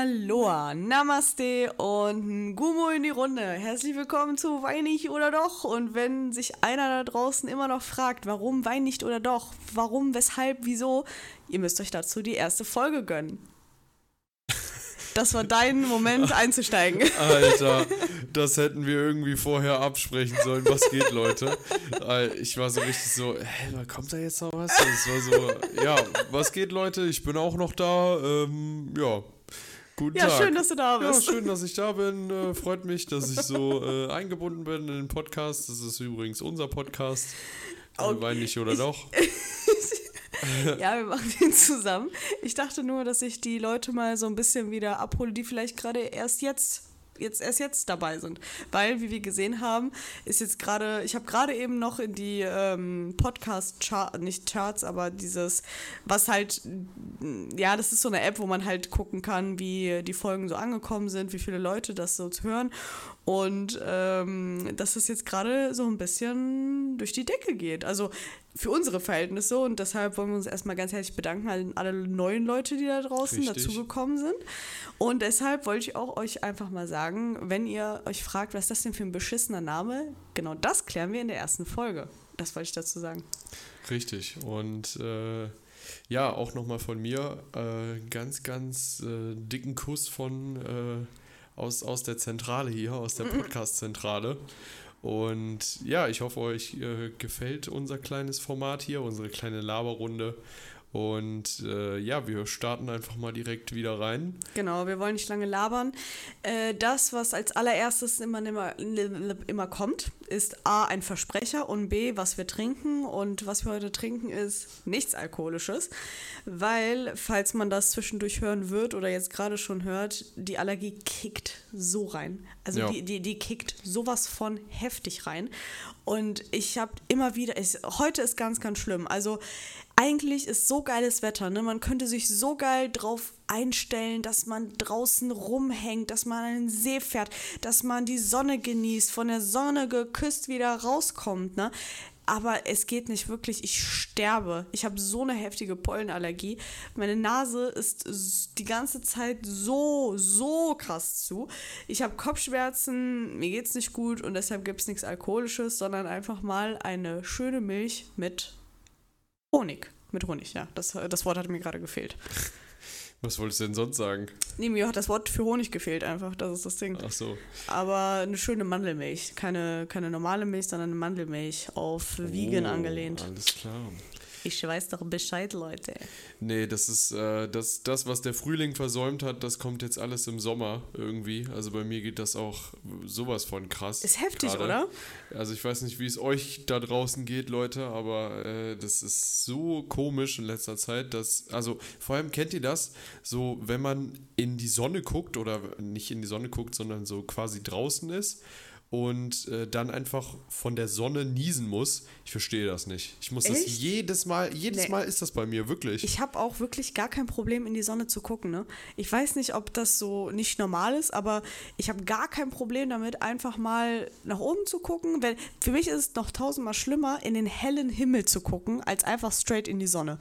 Aloha, Namaste und Gumo in die Runde. Herzlich willkommen zu Wein nicht oder doch. Und wenn sich einer da draußen immer noch fragt, warum Wein nicht oder doch, warum, weshalb, wieso, ihr müsst euch dazu die erste Folge gönnen. Das war dein Moment einzusteigen. Alter, das hätten wir irgendwie vorher absprechen sollen. Was geht, Leute? Ich war so richtig so, hä, kommt da jetzt noch was? Es war so, ja, was geht, Leute? Ich bin auch noch da. Ähm, ja, Guten ja, Tag. schön, dass du da bist. Ja, schön, dass ich da bin. Äh, freut mich, dass ich so äh, eingebunden bin in den Podcast. Das ist übrigens unser Podcast. Okay. Wein nicht oder doch? ja, wir machen den zusammen. Ich dachte nur, dass ich die Leute mal so ein bisschen wieder abhole, die vielleicht gerade erst jetzt jetzt erst jetzt dabei sind. Weil, wie wir gesehen haben, ist jetzt gerade, ich habe gerade eben noch in die ähm, Podcast-Chart, nicht Charts, aber dieses, was halt, ja, das ist so eine App, wo man halt gucken kann, wie die Folgen so angekommen sind, wie viele Leute das so hören. Und ähm, dass es jetzt gerade so ein bisschen durch die Decke geht. Also für unsere Verhältnisse. Und deshalb wollen wir uns erstmal ganz herzlich bedanken an alle neuen Leute, die da draußen dazugekommen sind. Und deshalb wollte ich auch euch einfach mal sagen, wenn ihr euch fragt, was ist das denn für ein beschissener Name, genau das klären wir in der ersten Folge. Das wollte ich dazu sagen. Richtig. Und äh, ja, auch nochmal von mir äh, ganz, ganz äh, dicken Kuss von äh, aus, aus der Zentrale hier, aus der Podcast-Zentrale. Und ja, ich hoffe, euch äh, gefällt unser kleines Format hier, unsere kleine Laberrunde. Und äh, ja, wir starten einfach mal direkt wieder rein. Genau, wir wollen nicht lange labern. Äh, das, was als allererstes immer, immer, immer kommt, ist A, ein Versprecher und B, was wir trinken. Und was wir heute trinken, ist nichts Alkoholisches, weil, falls man das zwischendurch hören wird oder jetzt gerade schon hört, die Allergie kickt so rein. Also ja. die, die, die kickt sowas von heftig rein. Und ich habe immer wieder, ich, heute ist ganz, ganz schlimm. Also eigentlich ist so geiles Wetter, ne? Man könnte sich so geil drauf einstellen, dass man draußen rumhängt, dass man an den See fährt, dass man die Sonne genießt, von der Sonne geküsst wieder rauskommt, ne? aber es geht nicht wirklich. Ich sterbe. Ich habe so eine heftige Pollenallergie. Meine Nase ist die ganze Zeit so, so krass zu. Ich habe Kopfschmerzen, mir geht es nicht gut und deshalb gibt es nichts Alkoholisches, sondern einfach mal eine schöne Milch mit Honig. Mit Honig, ja. Das, das Wort hat mir gerade gefehlt. Was wolltest du denn sonst sagen? Nee, mir hat das Wort für Honig gefehlt einfach, das ist das Ding. Ach so. Aber eine schöne Mandelmilch. Keine, keine normale Milch, sondern eine Mandelmilch auf Vegan oh, angelehnt. Alles klar. Ich weiß doch Bescheid, Leute. Nee, das ist äh, das, das, was der Frühling versäumt hat, das kommt jetzt alles im Sommer irgendwie. Also bei mir geht das auch sowas von krass. Ist heftig, grade. oder? Also ich weiß nicht, wie es euch da draußen geht, Leute, aber äh, das ist so komisch in letzter Zeit, dass, also vor allem kennt ihr das, so wenn man in die Sonne guckt oder nicht in die Sonne guckt, sondern so quasi draußen ist und äh, dann einfach von der Sonne niesen muss. Ich verstehe das nicht. Ich muss Echt? das jedes Mal, jedes nee. Mal ist das bei mir, wirklich. Ich habe auch wirklich gar kein Problem, in die Sonne zu gucken. Ne? Ich weiß nicht, ob das so nicht normal ist, aber ich habe gar kein Problem damit, einfach mal nach oben zu gucken. Weil für mich ist es noch tausendmal schlimmer, in den hellen Himmel zu gucken, als einfach straight in die Sonne.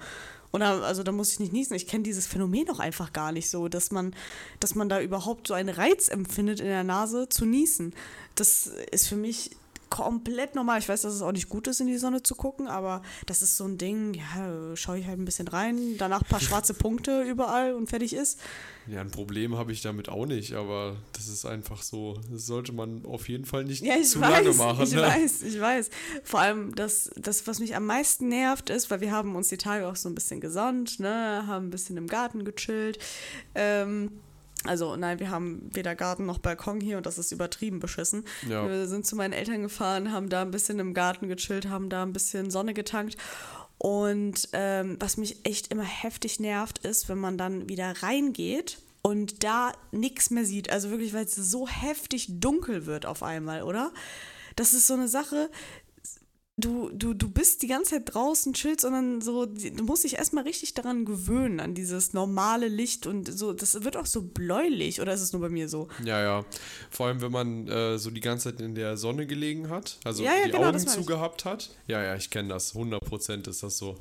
Oder, also da muss ich nicht niesen. Ich kenne dieses Phänomen auch einfach gar nicht so, dass man, dass man da überhaupt so einen Reiz empfindet in der Nase zu niesen. Das ist für mich komplett normal. Ich weiß, dass es auch nicht gut ist, in die Sonne zu gucken, aber das ist so ein Ding, ja, schaue ich halt ein bisschen rein, danach ein paar schwarze Punkte überall und fertig ist. Ja, ein Problem habe ich damit auch nicht, aber das ist einfach so, das sollte man auf jeden Fall nicht ja, zu weiß, lange machen. Ich ne? weiß, ich weiß. Vor allem das, das, was mich am meisten nervt, ist, weil wir haben uns die Tage auch so ein bisschen gesonnt, ne, haben ein bisschen im Garten gechillt. Ähm, also nein, wir haben weder Garten noch Balkon hier und das ist übertrieben beschissen. Ja. Wir sind zu meinen Eltern gefahren, haben da ein bisschen im Garten gechillt, haben da ein bisschen Sonne getankt. Und ähm, was mich echt immer heftig nervt, ist, wenn man dann wieder reingeht und da nichts mehr sieht. Also wirklich, weil es so heftig dunkel wird auf einmal, oder? Das ist so eine Sache, du, du, du bist die ganze Zeit draußen, chillst, sondern so, du musst dich erstmal richtig daran gewöhnen, an dieses normale Licht und so, das wird auch so bläulich, oder ist es nur bei mir so? Ja, ja. Vor allem, wenn man äh, so die ganze Zeit in der Sonne gelegen hat, also ja, ja, die genau, Augen zugehabt hat. Ja, ja, ich kenne das, 100% ist das so.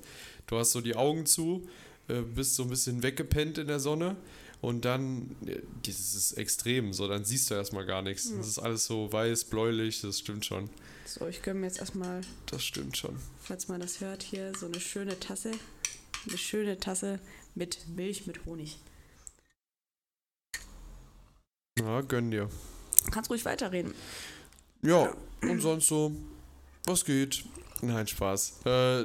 Du hast so die Augen zu, äh, bist so ein bisschen weggepennt in der Sonne und dann, ja, das ist extrem, so, dann siehst du erstmal gar nichts. Das ist alles so weiß, bläulich, das stimmt schon. So, ich gönne mir jetzt erstmal, Das stimmt schon. falls man das hört, hier so eine schöne Tasse. Eine schöne Tasse mit Milch mit Honig. Ja, gönn dir. Kannst ruhig weiterreden. Ja, und sonst so, was geht? Nein, Spaß. Äh,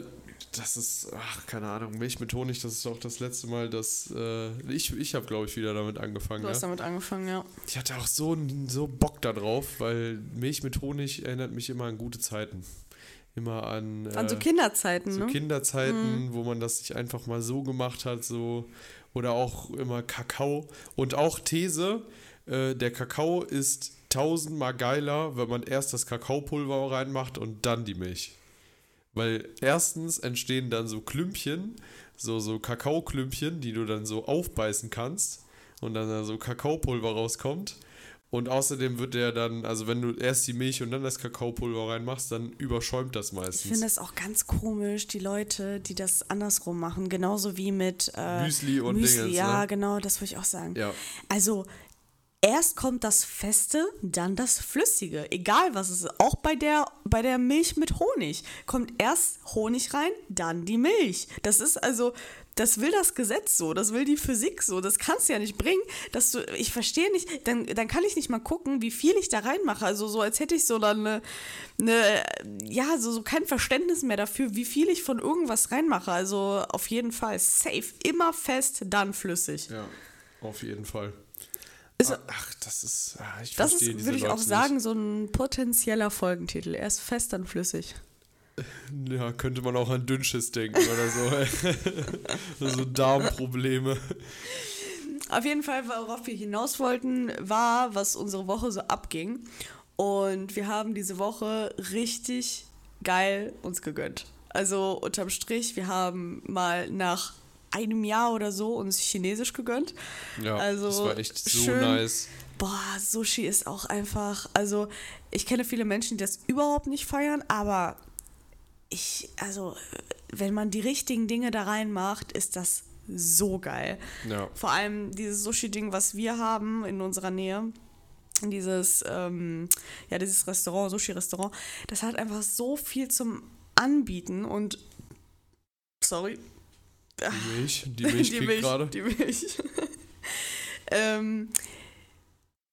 das ist, ach, keine Ahnung, Milch mit Honig, das ist auch das letzte Mal, dass äh, ich, ich habe, glaube ich, wieder damit angefangen. Du hast Ja? damit angefangen, ja. Ich hatte auch so, so Bock da drauf, weil Milch mit Honig erinnert mich immer an gute Zeiten. Immer an, An so äh, Kinderzeiten, so ne? Kinderzeiten, wo man das sich einfach mal so gemacht hat, so oder auch immer Kakao und auch These, äh, der Kakao ist tausendmal geiler, wenn man erst das Kakaopulver reinmacht und dann die Milch. Weil erstens entstehen dann so Klümpchen, so, so Kakaoklümpchen, die du dann so aufbeißen kannst und dann da so Kakaopulver rauskommt. Und außerdem wird der dann, also wenn du erst die Milch und dann das Kakaopulver reinmachst, dann überschäumt das meistens. Ich finde es auch ganz komisch, die Leute, die das andersrum machen. Genauso wie mit äh, Müsli und Müsli. Dingens, ja, ne? genau, das würde ich auch sagen. Ja. Also, erst kommt das Feste, dann das Flüssige. Egal was es ist. Auch bei der, bei der Milch mit Honig. Kommt erst Honig rein, dann die Milch. Das ist also. Das will das Gesetz so, das will die Physik so, das kannst du ja nicht bringen, dass du, ich verstehe nicht, dann, dann kann ich nicht mal gucken, wie viel ich da reinmache, also so als hätte ich so dann eine, eine ja, so, so kein Verständnis mehr dafür, wie viel ich von irgendwas reinmache, also auf jeden Fall safe, immer fest, dann flüssig. Ja, auf jeden Fall. Ist- Ah, Ach, das ist. ah, Ich Das ist, würde ich auch Leute sagen, so ein potenzieller Folgentitel. Erst fest, dann flüssig. Nicht. Ja, könnte man auch an Dünnschiss denken oder so. so Darmprobleme. Auf jeden Fall, worauf wir hinaus wollten, war, was unsere Woche so abging. Und wir haben diese Woche richtig geil uns gegönnt. Also unterm Strich, wir haben mal nach einem Jahr oder so uns Chinesisch gegönnt. Ja, Also das war echt so schön. nice. Boah, Sushi ist auch einfach, also ich kenne viele Menschen, die das überhaupt nicht feiern, aber ich, also wenn man die richtigen Dinge da reinmacht, ist das so geil. Ja. Vor allem dieses Sushi-Ding, was wir haben in unserer Nähe, dieses, ähm, ja, dieses Restaurant, Sushi-Restaurant, das hat einfach so viel zum Anbieten und sorry, Die Milch, die Milch kriegt gerade. die Milch. ähm,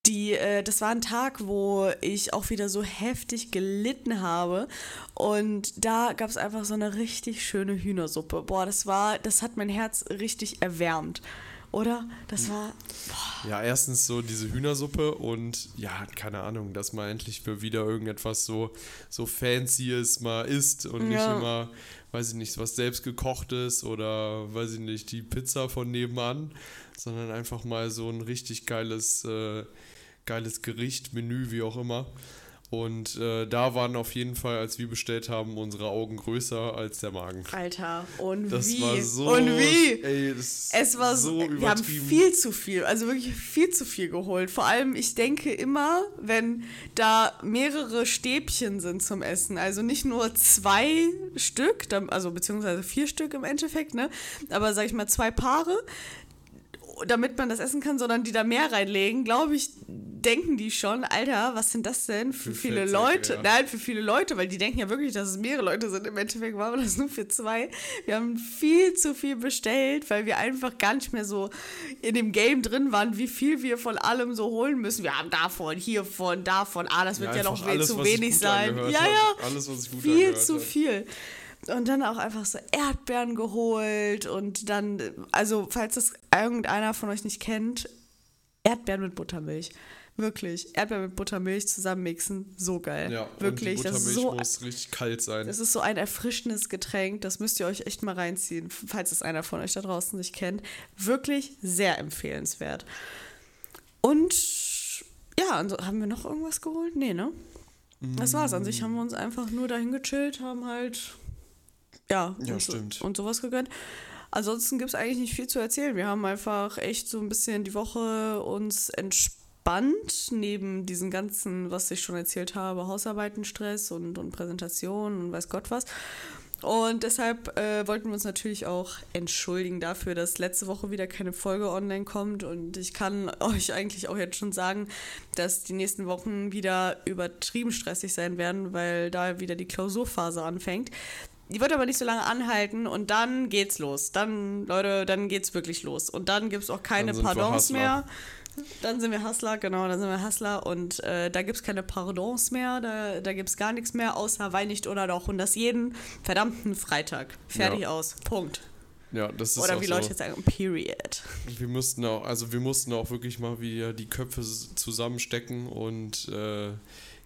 die, äh, das war ein Tag, wo ich auch wieder so heftig gelitten habe. Und da gab es einfach so eine richtig schöne Hühnersuppe. Boah, das war, das hat mein Herz richtig erwärmt. Oder? Das war. Ja, erstens so diese Hühnersuppe und ja, keine Ahnung, dass man endlich mal wieder irgendetwas so, so Fancyes mal isst und nicht Ja. immer, weiß ich nicht, was selbst gekochtes oder weiß ich nicht, die Pizza von nebenan, sondern einfach mal so ein richtig geiles, äh, geiles Gericht, Menü, wie auch immer. Und äh, da waren auf jeden Fall, als wir bestellt haben, unsere Augen größer als der Magen. Alter, und Das wie? war so. und wie? Ey, das Es war so wir haben viel zu viel, also wirklich viel zu viel geholt. Vor allem, ich denke immer, wenn da mehrere Stäbchen sind zum Essen, also nicht nur zwei Stück, also beziehungsweise vier Stück im Endeffekt, ne? Aber sag ich mal zwei Paare, damit man das essen kann, sondern die da mehr reinlegen, glaube ich, denken die schon, Alter, was sind das denn für, Für viele Fettsäcke, Leute? ja. Nein, für viele Leute, weil die denken ja wirklich, dass es mehrere Leute sind. Im Endeffekt waren wir das nur für zwei. Wir haben viel zu viel bestellt, weil wir einfach gar nicht mehr so in dem Game drin waren, wie viel wir von allem so holen müssen. Wir haben davon, hiervon, davon, ah, das wird ja, einfach noch viel alles, zu wenig sein. Ja, ja. Alles, was sich gut Viel zu hat. viel. Und dann auch einfach so Erdbeeren geholt und dann, also falls das irgendeiner von euch nicht kennt, Erdbeeren mit Buttermilch. Wirklich, Erdbeeren mit Buttermilch zusammenmixen, so geil. Ja, Wirklich, das ist so muss richtig kalt sein. das ist so ein erfrischendes Getränk, das müsst ihr euch echt mal reinziehen, falls es einer von euch da draußen nicht kennt. Wirklich sehr empfehlenswert. Und ja, also haben wir noch irgendwas geholt? Nee, ne? Das war's. An sich haben wir uns einfach nur dahin gechillt, haben halt ja, Ja, und, so- stimmt. und sowas gegönnt. Ansonsten gibt es eigentlich nicht viel zu erzählen. Wir haben einfach echt so ein bisschen die Woche uns entspannt, neben diesen ganzen, was ich schon erzählt habe, Hausarbeiten, Stress und, und Präsentationen und weiß Gott was. Und deshalb äh, wollten wir uns natürlich auch entschuldigen dafür, dass letzte Woche wieder keine Folge online kommt. Und ich kann euch eigentlich auch jetzt schon sagen, dass die nächsten Wochen wieder übertrieben stressig sein werden, weil da wieder die Klausurphase anfängt. Die wird aber nicht so lange anhalten und dann geht's los. Dann, Leute, dann geht's wirklich los. Und dann gibt's auch keine Pardons mehr. Dann sind wir Hustler, genau, dann sind wir Hustler und äh, da gibt es keine Pardons mehr, da, da gibt es gar nichts mehr, außer Wein nicht oder doch. Und das jeden verdammten Freitag. Fertig ja. aus. Punkt. Ja, das ist Oder wie so. Leute jetzt sagen, Period. Wir mussten auch, also wir mussten auch wirklich mal wieder die Köpfe zusammenstecken und äh,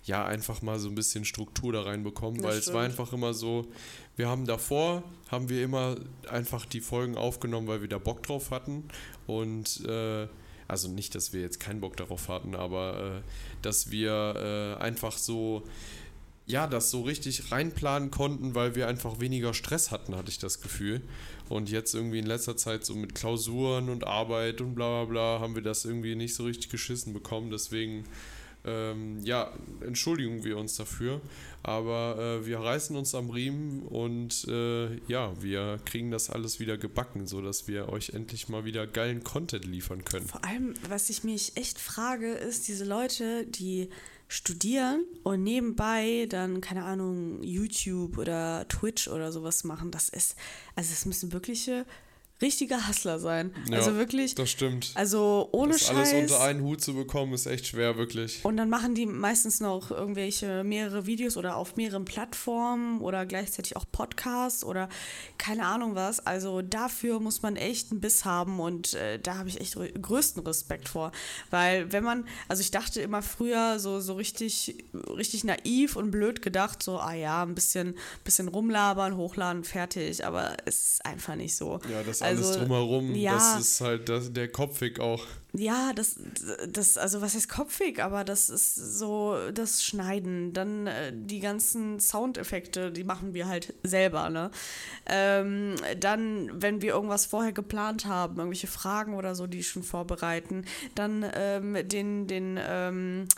ja, einfach mal so ein bisschen Struktur da reinbekommen, das weil stimmt. es war einfach immer so, wir haben davor, haben wir immer einfach die Folgen aufgenommen, weil wir da Bock drauf hatten und äh, also nicht, dass wir jetzt keinen Bock darauf hatten, aber äh, dass wir äh, einfach so, ja, das so richtig reinplanen konnten, weil wir einfach weniger Stress hatten, hatte ich das Gefühl. Und jetzt irgendwie in letzter Zeit so mit Klausuren und Arbeit und bla bla bla haben wir das irgendwie nicht so richtig geschissen bekommen. Deswegen ähm, ja, entschuldigen wir uns dafür. Aber äh, wir reißen uns am Riemen und äh, ja, wir kriegen das alles wieder gebacken, sodass wir euch endlich mal wieder geilen Content liefern können. Vor allem, was ich mich echt frage, ist diese Leute, die studieren und nebenbei dann, keine Ahnung, YouTube oder Twitch oder sowas machen. Das ist, also es müssen wirkliche richtiger Hustler sein. Ja, also wirklich. Das stimmt. Also ohne das Scheiß. Alles unter einen Hut zu bekommen, ist echt schwer, wirklich. Und dann machen die meistens noch irgendwelche mehrere Videos oder auf mehreren Plattformen oder gleichzeitig auch Podcasts oder keine Ahnung was. Also dafür muss man echt einen Biss haben und äh, da habe ich echt größten Respekt vor. Weil wenn man, also ich dachte immer früher so, so richtig, richtig naiv und blöd gedacht, so, ah ja, ein bisschen, bisschen rumlabern, hochladen, fertig. Aber es ist einfach nicht so. Ja, das also, alles drumherum, ja, das ist halt das, der Kopfweg auch. Ja, das, das, also was heißt kopfig, aber das ist so das Schneiden. Dann äh, die ganzen Soundeffekte, die machen wir halt selber, ne? Ähm, dann, wenn wir irgendwas vorher geplant haben, irgendwelche Fragen oder so, die schon vorbereiten, dann ähm, den, den, ähm,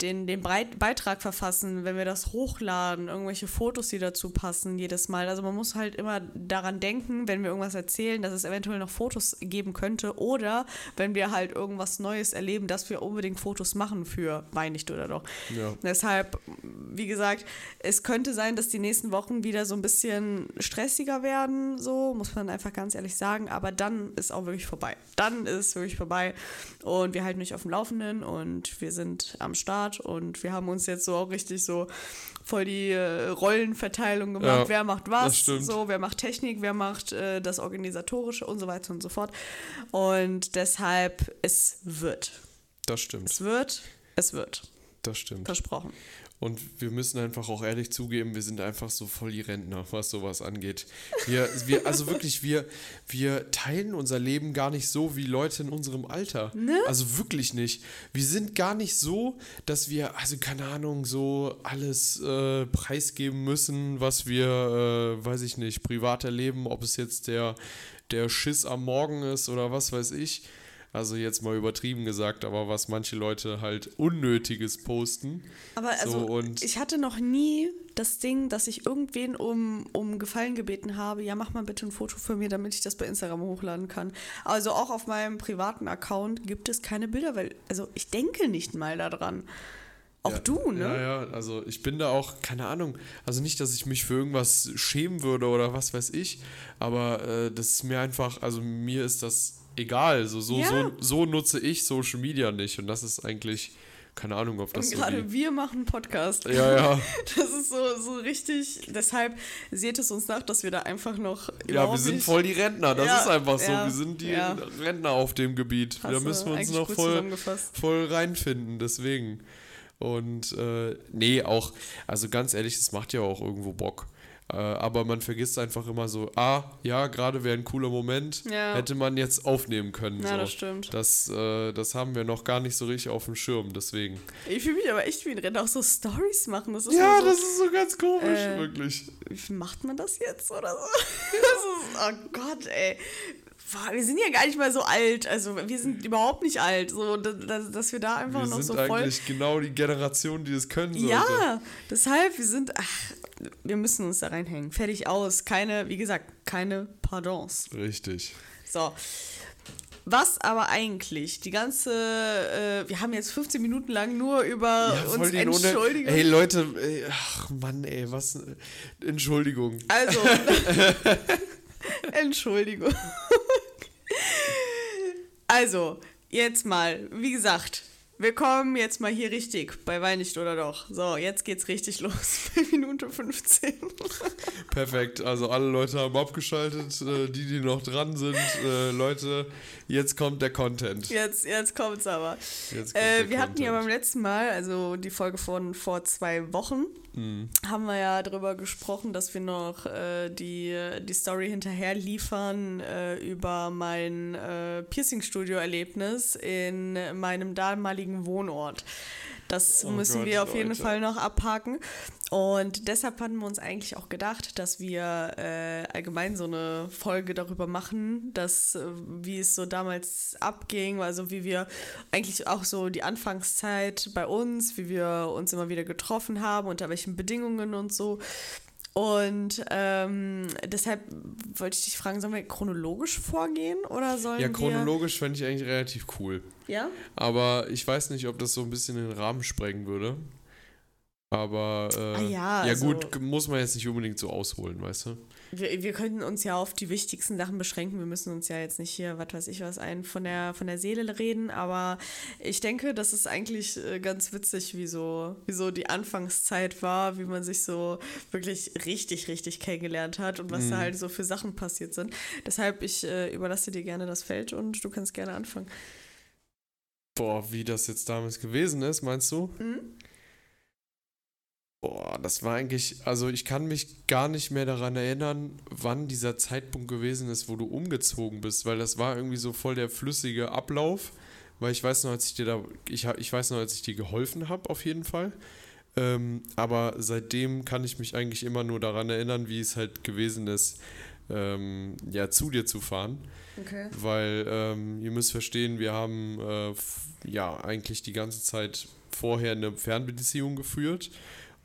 den, den Breit Beitrag verfassen, wenn wir das hochladen, irgendwelche Fotos, die dazu passen, jedes Mal. Also man muss halt immer daran denken, wenn wir irgendwas erzählen, dass es eventuell noch Fotos geben könnte oder wenn wir halt irgendwas Neues erleben, dass wir unbedingt Fotos machen für Weinicht oder doch. Ja. Deshalb, wie gesagt, es könnte sein, dass die nächsten Wochen wieder so ein bisschen stressiger werden, so muss man einfach ganz ehrlich sagen, aber dann ist auch wirklich vorbei. Dann ist es wirklich vorbei und wir halten euch auf dem Laufenden und wir sind am Start Start und wir haben uns jetzt so auch richtig so voll die äh, Rollenverteilung gemacht, ja, wer macht was, so, wer macht Technik, wer macht äh, das Organisatorische und so weiter und so fort. Und deshalb, es wird. Das stimmt. Es wird, es wird. Das stimmt. Versprochen. Und wir müssen einfach auch ehrlich zugeben, wir sind einfach so voll die Rentner, was sowas angeht. Wir, wir, also wirklich, wir, wir teilen unser Leben gar nicht so wie Leute in unserem Alter. Ne? Also wirklich nicht. Wir sind gar nicht so, dass wir, also keine Ahnung, so alles äh, preisgeben müssen, was wir, äh, weiß ich nicht, privat erleben, ob es jetzt der, der Schiss am Morgen ist oder was weiß ich. Also jetzt mal übertrieben gesagt, aber was manche Leute halt Unnötiges posten. Aber also so, ich hatte noch nie das Ding, dass ich irgendwen um, um Gefallen gebeten habe, ja, mach mal bitte ein Foto für mir, damit ich das bei Instagram hochladen kann. Also auch auf meinem privaten Account gibt es keine Bilder, weil, also ich denke nicht mal daran. Auch ja, du, ne? Ja, ja, also ich bin da auch, keine Ahnung, also nicht, dass ich mich für irgendwas schämen würde oder was weiß ich, aber äh, das ist mir einfach, also mir ist das egal. So, so, ja. so, so nutze ich Social Media nicht. Und das ist eigentlich, keine Ahnung, ob das Und gerade so wir machen Podcast. Ja, ja. Das ist so, so richtig. Deshalb seht es uns nach, dass wir da einfach noch. Ja, wir sind voll die Rentner. Das ja, ist einfach so. Ja, wir sind die ja. Rentner auf dem Gebiet. Hast da müssen wir uns noch voll, voll reinfinden. Deswegen. Und äh, nee, auch, also ganz ehrlich, das macht ja auch irgendwo Bock. Äh, aber man vergisst einfach immer so, ah, ja, gerade wäre ein cooler Moment, ja. hätte man jetzt aufnehmen können. Ja, so. das stimmt. Das, äh, das haben wir noch gar nicht so richtig auf dem Schirm, deswegen. Ich fühle mich aber echt wie ein Renner, auch so Stories machen. Das ja, so, das ist so ganz komisch, äh, wirklich. Wie macht man das jetzt oder so? das ist, oh Gott, ey wir sind ja gar nicht mal so alt. Also wir sind überhaupt nicht alt. So, dass, dass wir da einfach wir noch sind so voll. eigentlich genau die Generation, die es können sollte. Ja, deshalb, wir sind, ach, wir müssen uns da reinhängen. Fertig aus. Keine, wie gesagt, keine Pardons. Richtig. So. Was aber eigentlich die ganze, äh, wir haben jetzt 15 Minuten lang nur über Ja, uns den Ohne- entschuldigen. Ey, Leute, ey, ach Mann, ey, was. Entschuldigung. Also, Entschuldigung. also, jetzt mal, wie gesagt, wir kommen jetzt mal hier richtig bei Wein nicht oder doch. So, jetzt geht's richtig los. Bei Minute 15. Perfekt. Also alle Leute haben abgeschaltet, äh, die, die noch dran sind. Äh, Leute, jetzt kommt der Content. Jetzt, jetzt kommt's aber. Jetzt kommt Äh, wir hatten ja Content. beim letzten Mal, also die Folge von vor zwei Wochen, Mhm. haben wir ja darüber gesprochen, dass wir noch äh, die, die Story hinterher liefern äh, über mein äh, Piercing-Studio-Erlebnis in meinem damaligen Wohnort. Das Oh müssen Gott, wir auf jeden Leute. Fall noch abhaken. Und deshalb hatten wir uns eigentlich auch gedacht, dass wir äh, allgemein so eine Folge darüber machen, dass, äh, wie es so damals abging, also wie wir eigentlich auch so die Anfangszeit bei uns, wie wir uns immer wieder getroffen haben, unter welchen Bedingungen und so. Und ähm, deshalb wollte ich dich fragen, sollen wir chronologisch vorgehen oder sollen Ja, chronologisch fände ich eigentlich relativ cool. Ja? Aber ich weiß nicht, ob das so ein bisschen den Rahmen sprengen würde. Aber äh, Ah ja, ja also- gut, muss man jetzt nicht unbedingt so ausholen, weißt du? Wir, wir könnten uns ja auf die wichtigsten Sachen beschränken. Wir müssen uns ja jetzt nicht hier, was weiß ich was, ein von der, von der Seele reden. Aber ich denke, das ist eigentlich äh, ganz witzig, wie so, wie so die Anfangszeit war, wie man sich so wirklich richtig, richtig kennengelernt hat und was da halt so für Sachen passiert sind. Deshalb, ich äh, überlasse dir gerne das Feld und du kannst gerne anfangen. Boah, wie das jetzt damals gewesen ist, meinst du? Mhm. Boah, das war eigentlich, also ich kann mich gar nicht mehr daran erinnern, wann dieser Zeitpunkt gewesen ist, wo du umgezogen bist, weil das war irgendwie so voll der flüssige Ablauf, weil ich weiß noch, als ich dir da, ich, ich weiß noch, als ich dir geholfen habe, auf jeden Fall. Ähm, aber seitdem kann ich mich eigentlich immer nur daran erinnern, wie es halt gewesen ist, ähm, ja, zu dir zu fahren. Okay. Weil ähm, ihr müsst verstehen, wir haben äh, ja eigentlich die ganze Zeit vorher eine Fernbeziehung geführt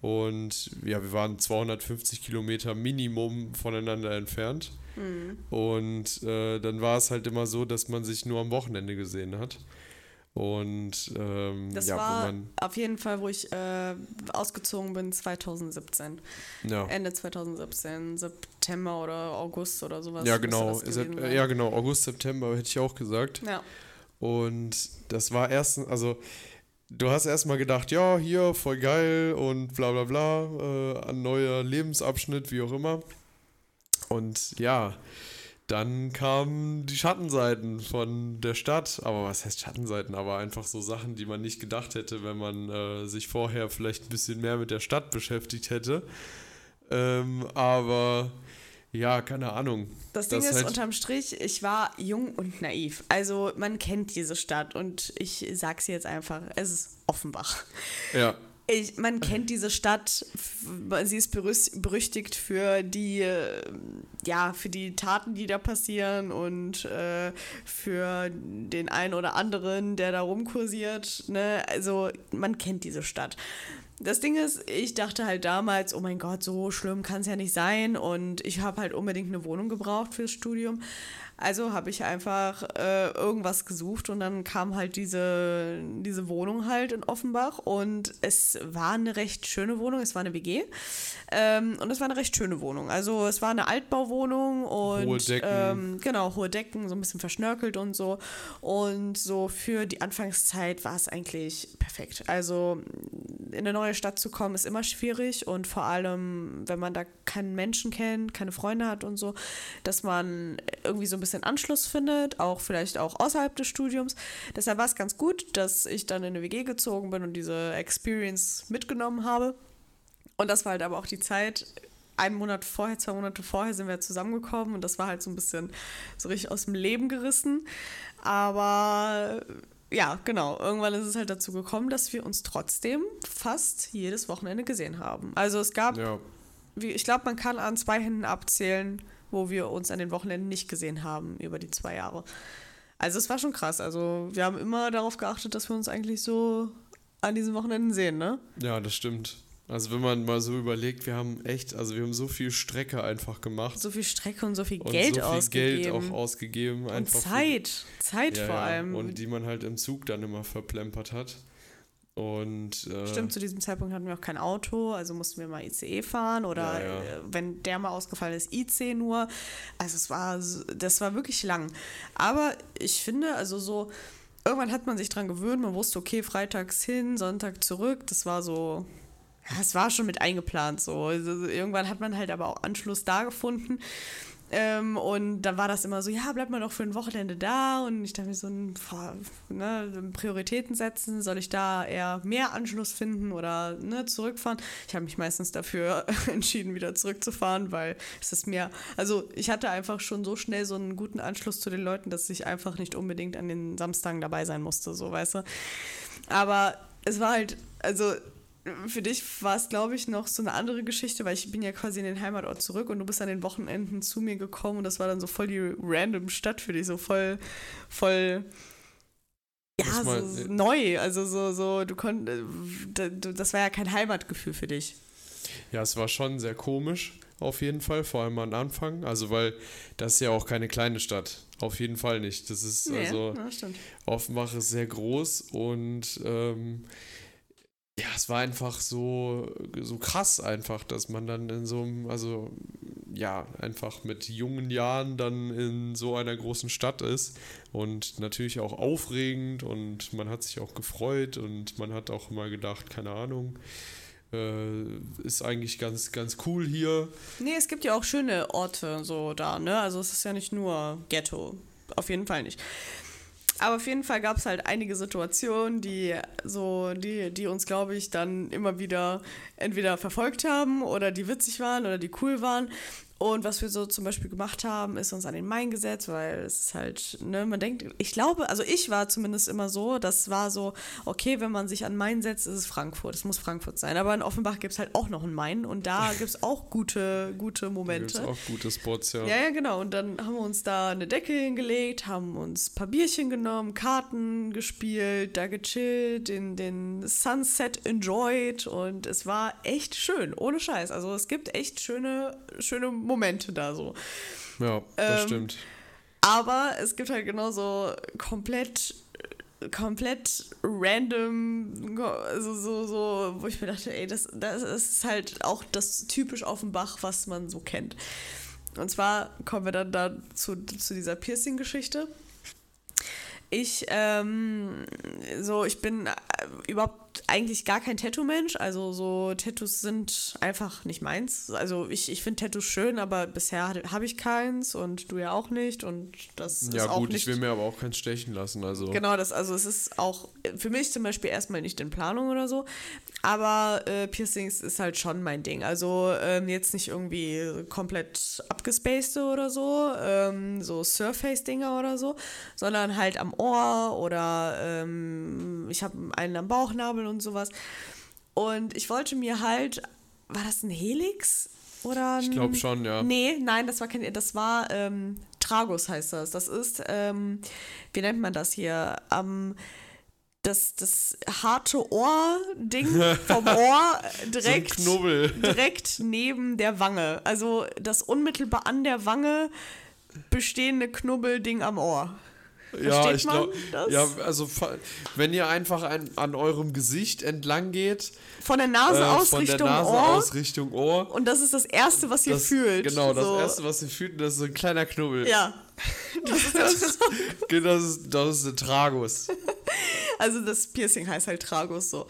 und ja, wir waren 250 Kilometer Minimum voneinander entfernt. Mhm. Und äh, dann war es halt immer so, dass man sich nur am Wochenende gesehen hat. Und ähm, Das ja, war wo man, auf jeden Fall, wo ich äh, ausgezogen bin, 2017. ja, Ende 2017, September oder August oder sowas. ja genau, ja genau, August, September hätte ich auch gesagt. Ja. Und das war erst, also du hast erstmal gedacht, ja, hier, voll geil und bla bla bla, äh, ein neuer Lebensabschnitt, wie auch immer. Und ja, dann kamen die Schattenseiten von der Stadt. Aber was heißt Schattenseiten? Aber einfach so Sachen, die man nicht gedacht hätte, wenn man äh, sich vorher vielleicht ein bisschen mehr mit der Stadt beschäftigt hätte. Ähm, aber ja, keine Ahnung. Das Ding Das ist, halt- unterm Strich, ich war jung und naiv. Also man kennt diese Stadt und ich sag's jetzt einfach, es ist Offenbach. Ja, Ich, man kennt diese Stadt, sie ist berüchtigt für die, äh, ja, für die Taten, die da passieren und äh, für den einen oder anderen, der da rumkursiert. Ne? Also man kennt diese Stadt. Das Ding ist, ich dachte halt damals, oh mein Gott, so schlimm kann es ja nicht sein und ich habe halt unbedingt eine Wohnung gebraucht fürs Studium. Also habe ich einfach äh, irgendwas gesucht und dann kam halt diese, diese Wohnung halt in Offenbach und es war eine recht schöne Wohnung, es war eine WG ähm, und es war eine recht schöne Wohnung. Also es war eine Altbauwohnung und Hohe Decken. Ähm, genau, hohe Decken, so ein bisschen verschnörkelt und so und so für die Anfangszeit war es eigentlich perfekt. Also in eine neue Stadt zu kommen ist immer schwierig und vor allem, wenn man da keinen Menschen kennt, keine Freunde hat und so, dass man irgendwie so ein bisschen Anschluss findet, auch vielleicht auch außerhalb des Studiums. Deshalb war es ganz gut, dass ich dann in eine WG gezogen bin und diese Experience mitgenommen habe. Und das war halt aber auch die Zeit, einen Monat vorher, zwei Monate vorher sind wir zusammengekommen und das war halt so ein bisschen so richtig aus dem Leben gerissen. Aber ja, genau, irgendwann ist es halt dazu gekommen, dass wir uns trotzdem fast jedes Wochenende gesehen haben. Also es gab ja. wie, ich glaube, man kann an zwei Händen abzählen, wo wir uns an den Wochenenden nicht gesehen haben über die zwei Jahre. Also es war schon krass. Also wir haben immer darauf geachtet, dass wir uns eigentlich so an diesen Wochenenden sehen, ne? Ja, das stimmt. Also wenn man mal so überlegt, wir haben echt, also wir haben so viel Strecke einfach gemacht. So viel Strecke und so viel und Geld so viel ausgegeben. Geld auch ausgegeben. und einfach für- Zeit. Zeit Ja, vor allem. Und die man halt im Zug dann immer verplempert hat. Und äh, Stimmt, zu diesem Zeitpunkt hatten wir auch kein Auto, also mussten wir mal ICE fahren oder Ja, ja. äh, wenn der mal ausgefallen ist, IC nur. Also es war, das war wirklich lang. Aber ich finde, also so, irgendwann hat man sich dran gewöhnt, man wusste, okay, freitags hin, Sonntag zurück, das war so, es war schon mit eingeplant so. Also irgendwann hat man halt aber auch Anschluss da gefunden. Ähm, und dann war das immer so, ja, bleib mal doch für ein Wochenende da. Und ich dachte mir so, ne, Prioritäten setzen, soll ich da eher mehr Anschluss finden oder ne, zurückfahren? Ich habe mich meistens dafür entschieden, wieder zurückzufahren, weil es ist mir, also ich hatte einfach schon so schnell so einen guten Anschluss zu den Leuten, dass ich einfach nicht unbedingt an den Samstagen dabei sein musste, so weißt du. Aber es war halt, also für dich war es, glaube ich, noch so eine andere Geschichte, weil ich bin ja quasi in den Heimatort zurück und du bist an den Wochenenden zu mir gekommen und das war dann so voll die random Stadt für dich, so voll, voll, ja, mal- so, so neu. Also so, so, du konntest, das war ja kein Heimatgefühl für dich. ja, es war schon sehr komisch, auf jeden Fall, vor allem am Anfang. Also, weil das ist ja auch keine kleine Stadt. Auf jeden Fall nicht. Das ist also. ja. Offenbach ist sehr groß und ähm, ja, es war einfach so, so krass einfach, dass man dann in so einem, also ja, einfach mit jungen Jahren dann in so einer großen Stadt ist und natürlich auch aufregend und man hat sich auch gefreut und man hat auch immer gedacht, keine Ahnung, äh, ist eigentlich ganz, ganz cool hier. Nee, es gibt ja auch schöne Orte so da, ne? Also es ist ja nicht nur Ghetto. Auf jeden Fall nicht. Aber auf jeden Fall gab es halt einige Situationen, die so, die, die uns, glaube ich, dann immer wieder entweder verfolgt haben oder die witzig waren oder die cool waren. Und was wir so zum Beispiel gemacht haben, ist uns an den Main gesetzt, weil es ist halt, ne, man denkt, ich glaube, also ich war zumindest immer so, das war so, okay, wenn man sich an Main setzt, ist es Frankfurt, es muss Frankfurt sein. Aber in Offenbach gibt es halt auch noch einen Main und da gibt es auch gute, gute Da gibt Momente. es auch gute Spots, ja. Ja, ja, genau. Und dann haben wir uns da eine Decke hingelegt, haben uns ein paar Bierchen genommen, Karten gespielt, da gechillt, den, den Sunset enjoyed und es war echt schön, ohne Scheiß. Also es gibt echt schöne, schöne Momente da so. Ja, das Ähm, stimmt. Aber es gibt halt genauso komplett komplett random, also so, so, wo ich mir dachte, ey, das, das ist halt auch das typisch auf dem Bach, was man so kennt. Und zwar kommen wir dann da zu, zu dieser Piercing-Geschichte. Ich, ähm, so, ich bin äh, überhaupt eigentlich gar kein Tattoo-Mensch. Also so Tattoos sind einfach nicht meins. Also ich, ich finde Tattoos schön, aber bisher habe ich keins und du ja auch nicht. Und das Ja ist auch gut, nicht ich will mir aber auch keins stechen lassen, also. Genau, das, also es ist auch für mich zum Beispiel erstmal nicht in Planung oder so, aber äh, Piercings ist halt schon mein Ding. Also ähm, jetzt nicht irgendwie komplett abgespacede oder so, ähm, so Surface-Dinger oder so, sondern halt am Ohr oder ähm, ich habe einen am Bauchnabel und sowas. Und ich wollte mir halt, war das ein Helix? Oder Ich ein- glaube schon, ja. Nee, nein, das war kein, das war ähm, Tragus heißt das. Das ist, ähm, wie nennt man das hier? Ähm, das, das harte Ohr-Ding vom Ohr direkt, So direkt neben der Wange. Also das unmittelbar an der Wange bestehende Knubbelding am Ohr. Ja, ich glaube, das? ja, also wenn ihr einfach ein, an eurem Gesicht entlang geht, Von der Nase äh, aus von der Richtung Nase Ohr. aus Richtung Ohr, und das ist das Erste, was ihr das, fühlt. genau, das so. erste, was ihr fühlt, das ist so ein kleiner Knubbel. Ja. Das ist Das ist, das ist, das ist ein Tragus. Also das Piercing heißt halt Tragus so.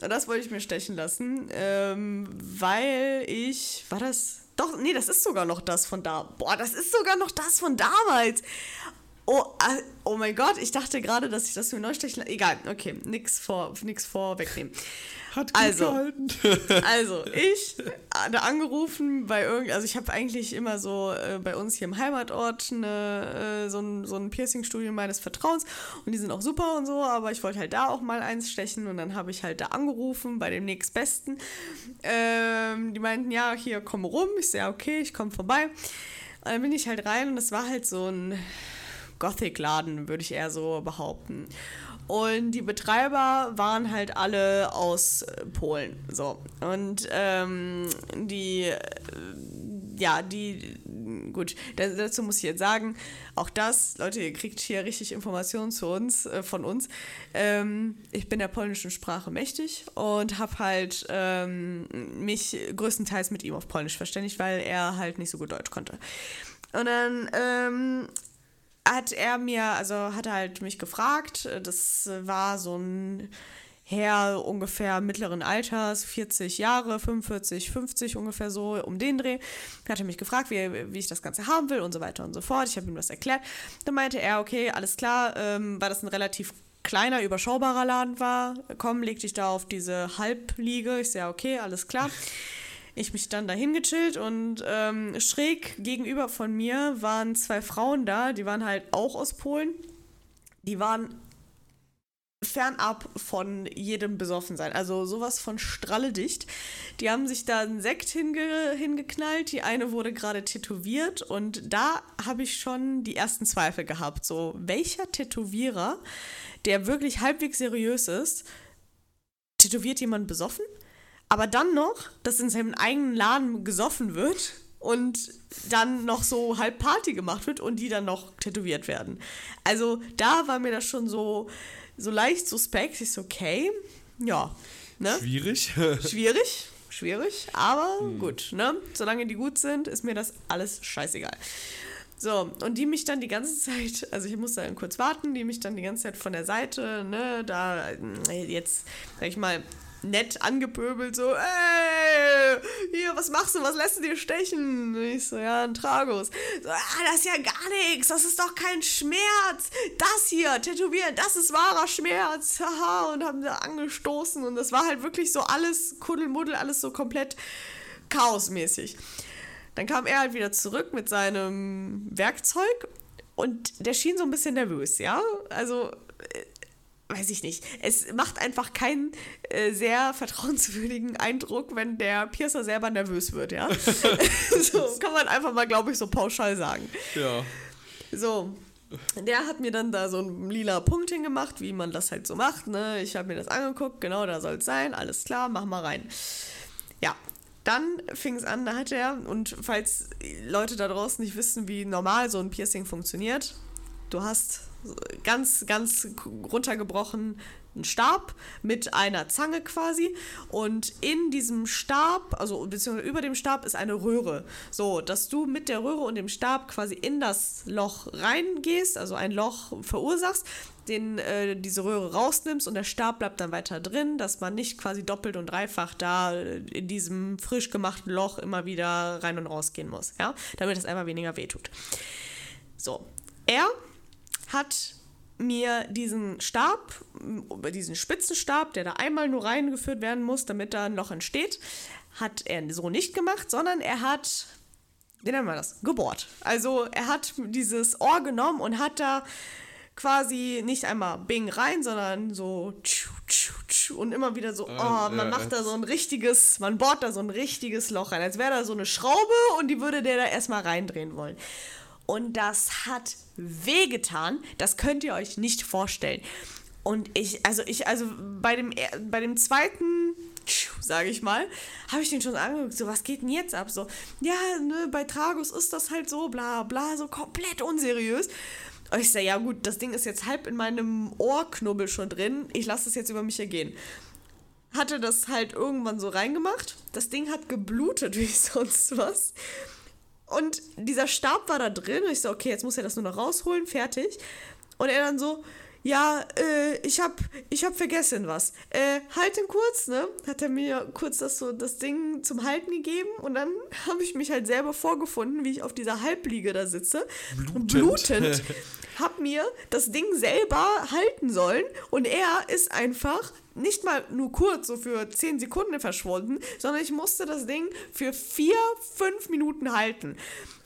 Und das wollte ich mir stechen lassen, ähm, weil ich, war das, doch, nee, das ist sogar noch das von da. Boah, das ist sogar noch das von damals. Oh, ah, oh mein Gott, ich dachte gerade, dass ich das mir neu stechen lasse. Egal, okay, nix, vor, nix vorwegnehmen. Hat gut Also. gehalten. Also, ich hatte angerufen bei irgend, also ich habe eigentlich immer so äh, bei uns hier im Heimatort eine, äh, so ein, so ein Piercing-Studio meines Vertrauens und die sind auch super und so, aber ich wollte halt da auch mal eins stechen und dann habe ich halt da angerufen bei dem nächstbesten. Ähm, die meinten, ja, hier komm rum. Ich so, ja, okay, ich komme vorbei. dann bin ich halt rein und es war halt so ein Gothic-Laden, würde ich eher so behaupten. Und die Betreiber waren halt alle aus äh, Polen. So. Und ähm, die, äh, ja, die, gut, dazu muss ich jetzt sagen, auch das, Leute, ihr kriegt hier richtig Informationen zu uns, äh, von uns. Ähm, ich bin der polnischen Sprache mächtig und habe halt ähm, mich größtenteils mit ihm auf Polnisch verständigt, weil er halt nicht so gut Deutsch konnte. Und dann ähm, hat er mir, also hat er halt mich gefragt, das war so ein Herr ungefähr mittleren Alters, 40 Jahre, 45, 50 ungefähr so, um den Dreh. Hat er mich gefragt, wie, wie ich das Ganze haben will und so weiter und so fort. Ich habe ihm das erklärt. Dann meinte er, okay, alles klar, ähm, weil das ein relativ kleiner, überschaubarer Laden war. Komm, leg dich da auf diese Halbliege. Ich sage, okay, alles klar ich mich dann dahin gechillt und ähm, schräg gegenüber von mir waren zwei Frauen da, die waren halt auch aus Polen. Die waren fernab von jedem Besoffensein. Also sowas von strahledicht. Die haben sich da einen Sekt hinge hingeknallt. Die eine wurde gerade tätowiert und da habe ich schon die ersten Zweifel gehabt. So, welcher Tätowierer, der wirklich halbwegs seriös ist, tätowiert jemand besoffen? Aber dann noch, dass in seinem eigenen Laden gesoffen wird und dann noch so halb Party gemacht wird und die dann noch tätowiert werden. Also da war mir das schon so, so leicht suspekt. Ich so, okay, ja. Ne? Schwierig. Schwierig, schwierig, aber hm. gut, ne? Solange die gut sind, ist mir das alles scheißegal. So, und die mich dann die ganze Zeit, also ich musste dann kurz warten, die mich dann die ganze Zeit von der Seite, ne, da jetzt, sag ich mal, nett angepöbelt, so, ey, hier, was machst du, was lässt du dir stechen? Und ich so, ja, ein Tragus. So, ah, das ist ja gar nichts, das ist doch kein Schmerz. Das hier, tätowieren, das ist wahrer Schmerz. Haha, und haben da angestoßen und das war halt wirklich so alles Kuddelmuddel, alles so komplett chaosmäßig. Dann kam er halt wieder zurück mit seinem Werkzeug und der schien so ein bisschen nervös, ja? Also äh, weiß ich nicht. Es macht einfach keinen äh, sehr vertrauenswürdigen Eindruck, wenn der Piercer selber nervös wird, ja. so kann man einfach mal, glaube ich, so pauschal sagen. Ja. So. Der hat mir dann da so einen lila Punkt hingemacht, wie man das halt so macht. Ne? Ich habe mir das angeguckt, genau, da soll es sein, alles klar, mach mal rein. Ja, dann fing es an, da hat er, und falls Leute da draußen nicht wissen, wie normal so ein Piercing funktioniert, du hast ganz, ganz runtergebrochen einen Stab mit einer Zange quasi und in diesem Stab, also beziehungsweise über dem Stab ist eine Röhre. So, dass du mit der Röhre und dem Stab quasi in das Loch reingehst, also ein Loch verursachst, den, äh, diese Röhre rausnimmst und der Stab bleibt dann weiter drin, dass man nicht quasi doppelt und dreifach da in diesem frisch gemachten Loch immer wieder rein und raus gehen muss, ja, damit es einmal weniger wehtut. So, er hat mir diesen Stab, diesen Spitzenstab, der da einmal nur reingeführt werden muss, damit da ein Loch entsteht, hat er so nicht gemacht, sondern er hat, wie nennen wir das, gebohrt. Also er hat dieses Ohr genommen und hat da quasi nicht einmal Bing rein, sondern so und immer wieder so, oh, man macht da so ein richtiges, man bohrt da so ein richtiges Loch rein, als wäre da so eine Schraube und die würde der da erstmal reindrehen wollen. Und das hat wehgetan. Das könnt ihr euch nicht vorstellen. Und ich, also ich, also bei dem, bei dem zweiten, sage ich mal, habe ich den schon angeguckt, so, was geht denn jetzt ab? So, ja, ne, bei Tragus ist das halt so, bla, bla, so komplett unseriös. Und ich sage, ja gut, das Ding ist jetzt halb in meinem Ohrknubbel schon drin, ich lasse es jetzt über mich ergehen. Hatte das halt irgendwann so reingemacht. Das Ding hat geblutet wie sonst was. Und dieser Stab war da drin und ich so, okay, jetzt muss er das nur noch rausholen, fertig. Und er dann so, ja, äh, ich hab, ich hab vergessen was. Äh, halt den kurz, ne? Hat er mir kurz das so, das Ding zum Halten gegeben und dann habe ich mich halt selber vorgefunden, wie ich auf dieser Halbliege da sitze. Blutend. Blutend. hab mir das Ding selber halten sollen und er ist einfach nicht mal nur kurz, so für 10 Sekunden verschwunden, sondern ich musste das Ding für 4, 5 Minuten halten.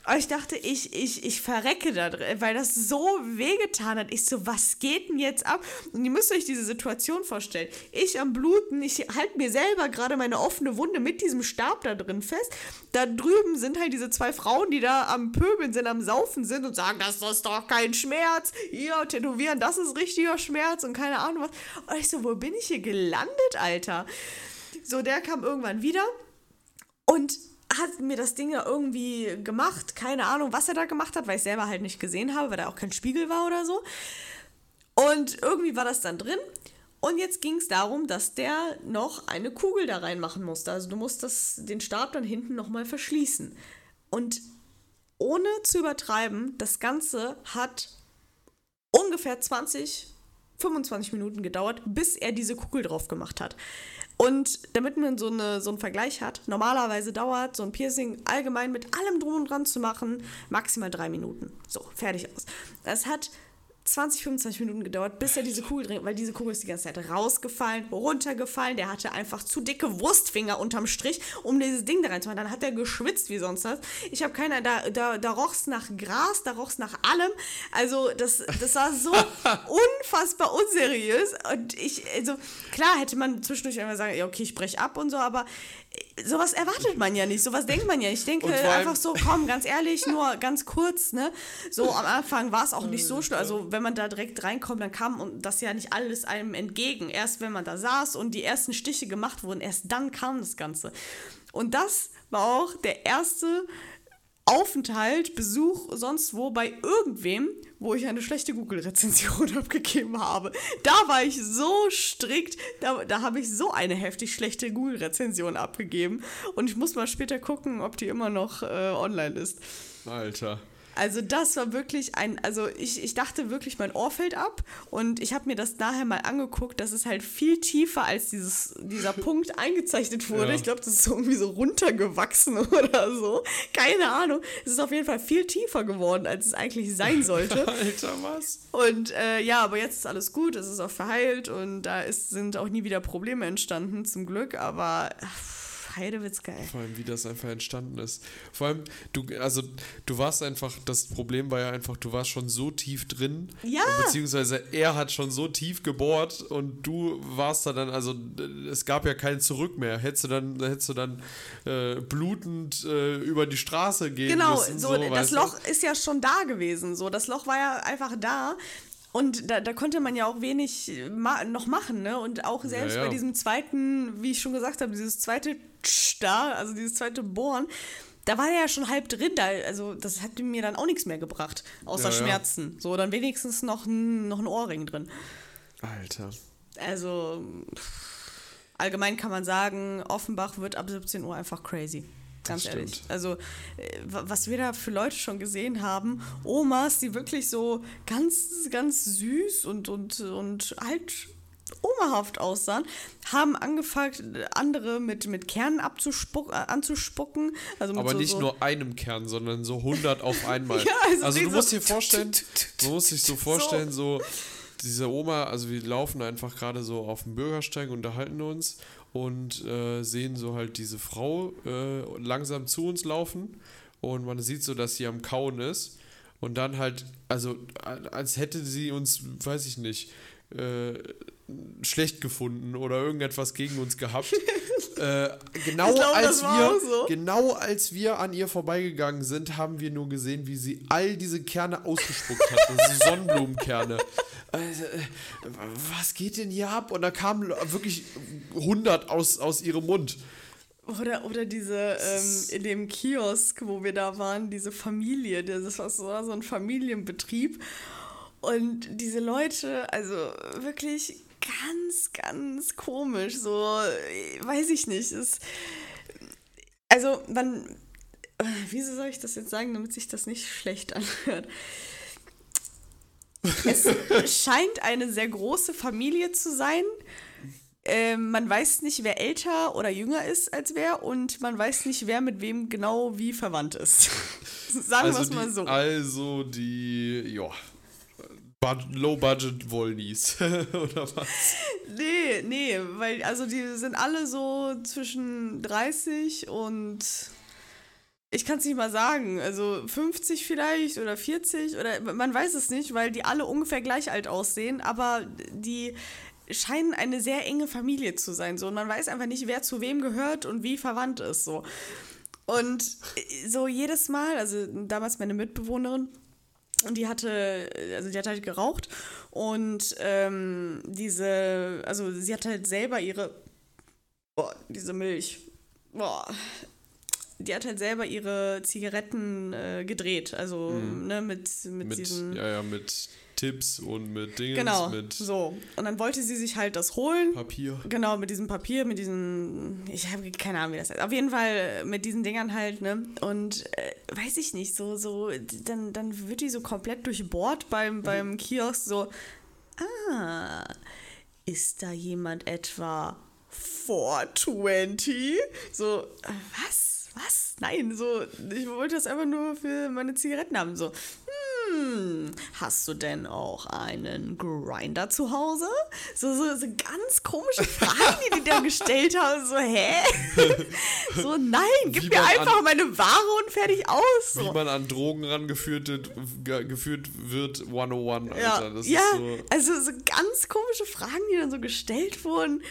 Aber ich dachte, ich, ich, ich verrecke da drin, weil das so wehgetan hat. Ich so, was geht denn jetzt ab? Und ihr müsst euch diese Situation vorstellen. Ich am Bluten, ich halte mir selber gerade meine offene Wunde mit diesem Stab da drin fest. Da drüben sind halt diese zwei Frauen, die da am Pöbeln sind, am Saufen sind und sagen, das ist doch kein Schmerz. Ihr tätowieren, das ist richtiger Schmerz und keine Ahnung was. Und ich so, wo bin ich hier gelandet, Alter? So, der kam irgendwann wieder und hat mir das Ding ja irgendwie gemacht. Keine Ahnung, was er da gemacht hat, weil ich selber halt nicht gesehen habe, weil da auch kein Spiegel war oder so. Und irgendwie war das dann drin. Und jetzt ging es darum, dass der noch eine Kugel da reinmachen musste. Also du musst das, den Stab dann hinten nochmal verschließen. Und ohne zu übertreiben, das Ganze hat ungefähr 20, 25 Minuten gedauert, bis er diese Kugel drauf gemacht hat. Und damit man so, eine, so einen Vergleich hat, normalerweise dauert so ein Piercing allgemein mit allem drum und dran zu machen maximal drei Minuten. So, fertig aus. Das hat 20, 25 Minuten gedauert, bis er diese Kugel drin, weil diese Kugel ist die ganze Zeit rausgefallen, runtergefallen. Der hatte einfach zu dicke Wurstfinger unterm Strich, um dieses Ding da reinzumachen. Dann hat er geschwitzt wie sonst was. Ich habe keine, da, da, da roch es nach Gras, da roch es nach allem. Also das, das war so unfassbar unseriös. Und ich, also klar hätte man zwischendurch immer sagen, ja, okay, ich breche ab und so, aber sowas erwartet man ja nicht, sowas denkt man ja. Ich denke einfach so, komm, ganz ehrlich, nur ganz kurz, ne? So am Anfang war es auch nicht so schlimm. Also wenn man da direkt reinkommt, dann kam das ja nicht alles einem entgegen. Erst wenn man da saß und die ersten Stiche gemacht wurden, erst dann kam das Ganze. Und das war auch der erste Aufenthalt, Besuch, sonst wo bei irgendwem, wo ich eine schlechte Google-Rezension abgegeben habe. Da war ich so strikt, da, da habe ich so eine heftig schlechte Google-Rezension abgegeben. Und ich muss mal später gucken, ob die immer noch äh, online ist. Alter. Also das war wirklich ein, also ich, ich dachte wirklich, mein Ohr fällt ab und ich habe mir das nachher mal angeguckt, das ist halt viel tiefer, als dieses, dieser Punkt eingezeichnet wurde. Ja. Ich glaube, das ist irgendwie so runtergewachsen oder so. Keine Ahnung. Es ist auf jeden Fall viel tiefer geworden, als es eigentlich sein sollte. Alter, was? Und äh, ja, aber jetzt ist alles gut, es ist auch verheilt und da ist, sind auch nie wieder Probleme entstanden, zum Glück, aber... Pff, Heidewitz geil. Vor allem, wie das einfach entstanden ist. Vor allem, du, also du warst einfach, das Problem war ja einfach, du warst schon so tief drin. Ja. Beziehungsweise er hat schon so tief gebohrt und du warst da dann, also es gab ja kein Zurück mehr. Hättest du dann, hättest du dann äh, blutend äh, über die Straße gehen genau, müssen. Genau, so, das Loch du? ist ja schon da gewesen. So, das Loch war ja einfach da. Und da, da konnte man ja auch wenig ma noch machen, ne? Und auch selbst ja, ja. bei diesem zweiten, wie ich schon gesagt habe, dieses zweite da, also dieses zweite Bohren, da war der ja schon halb drin, da, also das hat mir dann auch nichts mehr gebracht, außer ja, Schmerzen. So, dann wenigstens noch ein, noch ein Ohrring drin. Alter. Also, allgemein kann man sagen, Offenbach wird ab 17 Uhr einfach crazy. Ganz das ehrlich. Stimmt. Also, äh, was wir da für Leute schon gesehen haben, Omas, die wirklich so ganz, ganz süß und, und, und halt omahaft aussahen, haben angefangen, andere mit, mit Kernen abzuspuck, äh, anzuspucken. Also Aber so, nicht so nur einem Kern, sondern so 100 auf einmal. ja, also, also du musst dir vorstellen, du musst dich so vorstellen, so. so diese Oma, also wir laufen einfach gerade so auf dem Bürgersteig, unterhalten uns und äh, sehen so halt diese Frau äh, langsam zu uns laufen und man sieht so, dass sie am Kauen ist und dann halt, also als hätte sie uns, weiß ich nicht, äh, schlecht gefunden oder irgendetwas gegen uns gehabt. äh, genau, glaub, als wir, so. genau als wir an ihr vorbeigegangen sind, haben wir nur gesehen, wie sie all diese Kerne ausgespuckt hat. Sind Sonnenblumenkerne. Also, äh, was geht denn hier ab? Und da kamen wirklich 100 aus, aus ihrem Mund. Oder, oder diese, ähm, in dem Kiosk, wo wir da waren, diese Familie, das war so ein Familienbetrieb. Und diese Leute, also wirklich ganz, ganz komisch. So, weiß ich nicht. Es, also, man. Wieso soll ich das jetzt sagen, damit sich das nicht schlecht anhört? Es scheint eine sehr große Familie zu sein. Äh, man weiß nicht, wer älter oder jünger ist als wer und man weiß nicht, wer mit wem genau wie verwandt ist. Sagen also wir es mal so. Also die, ja, Low-Budget-Wollnies, oder was? Nee, nee, weil also die sind alle so zwischen 30 und ich kann es nicht mal sagen, also 50 vielleicht oder 40 oder man weiß es nicht, weil die alle ungefähr gleich alt aussehen, aber die scheinen eine sehr enge Familie zu sein. So. Und man weiß einfach nicht, wer zu wem gehört und wie verwandt ist. So. Und so jedes Mal, also damals meine Mitbewohnerin, und die hatte, also die hat halt geraucht und ähm, diese, also sie hat halt selber ihre, boah, diese Milch, boah, die hat halt selber ihre Zigaretten äh, gedreht, also mhm. ne, mit, mit, mit diesen. Ja, ja, mit Tipps und mit Dingen. Genau, mit so. Und dann wollte sie sich halt das holen. Papier. Genau, mit diesem Papier, mit diesen, ich habe keine Ahnung, wie das heißt. Auf jeden Fall mit diesen Dingern halt, ne? Und äh, weiß ich nicht, so, so, dann, dann wird die so komplett durchbohrt beim, mhm. beim Kiosk, so, ah, ist da jemand etwa 420? So, äh, was? Was? Nein, so, ich wollte das einfach nur für meine Zigaretten haben. So, hm, hast du denn auch einen Grinder zu Hause? So, so, so ganz komische Fragen, die die da gestellt haben. So, hä? so, nein, gib mir einfach an, meine Ware und fertig aus. So. Wie man an Drogen rangeführt wird, geführt wird 101, Alter. Ja, das ja so also so ganz komische Fragen, die dann so gestellt wurden.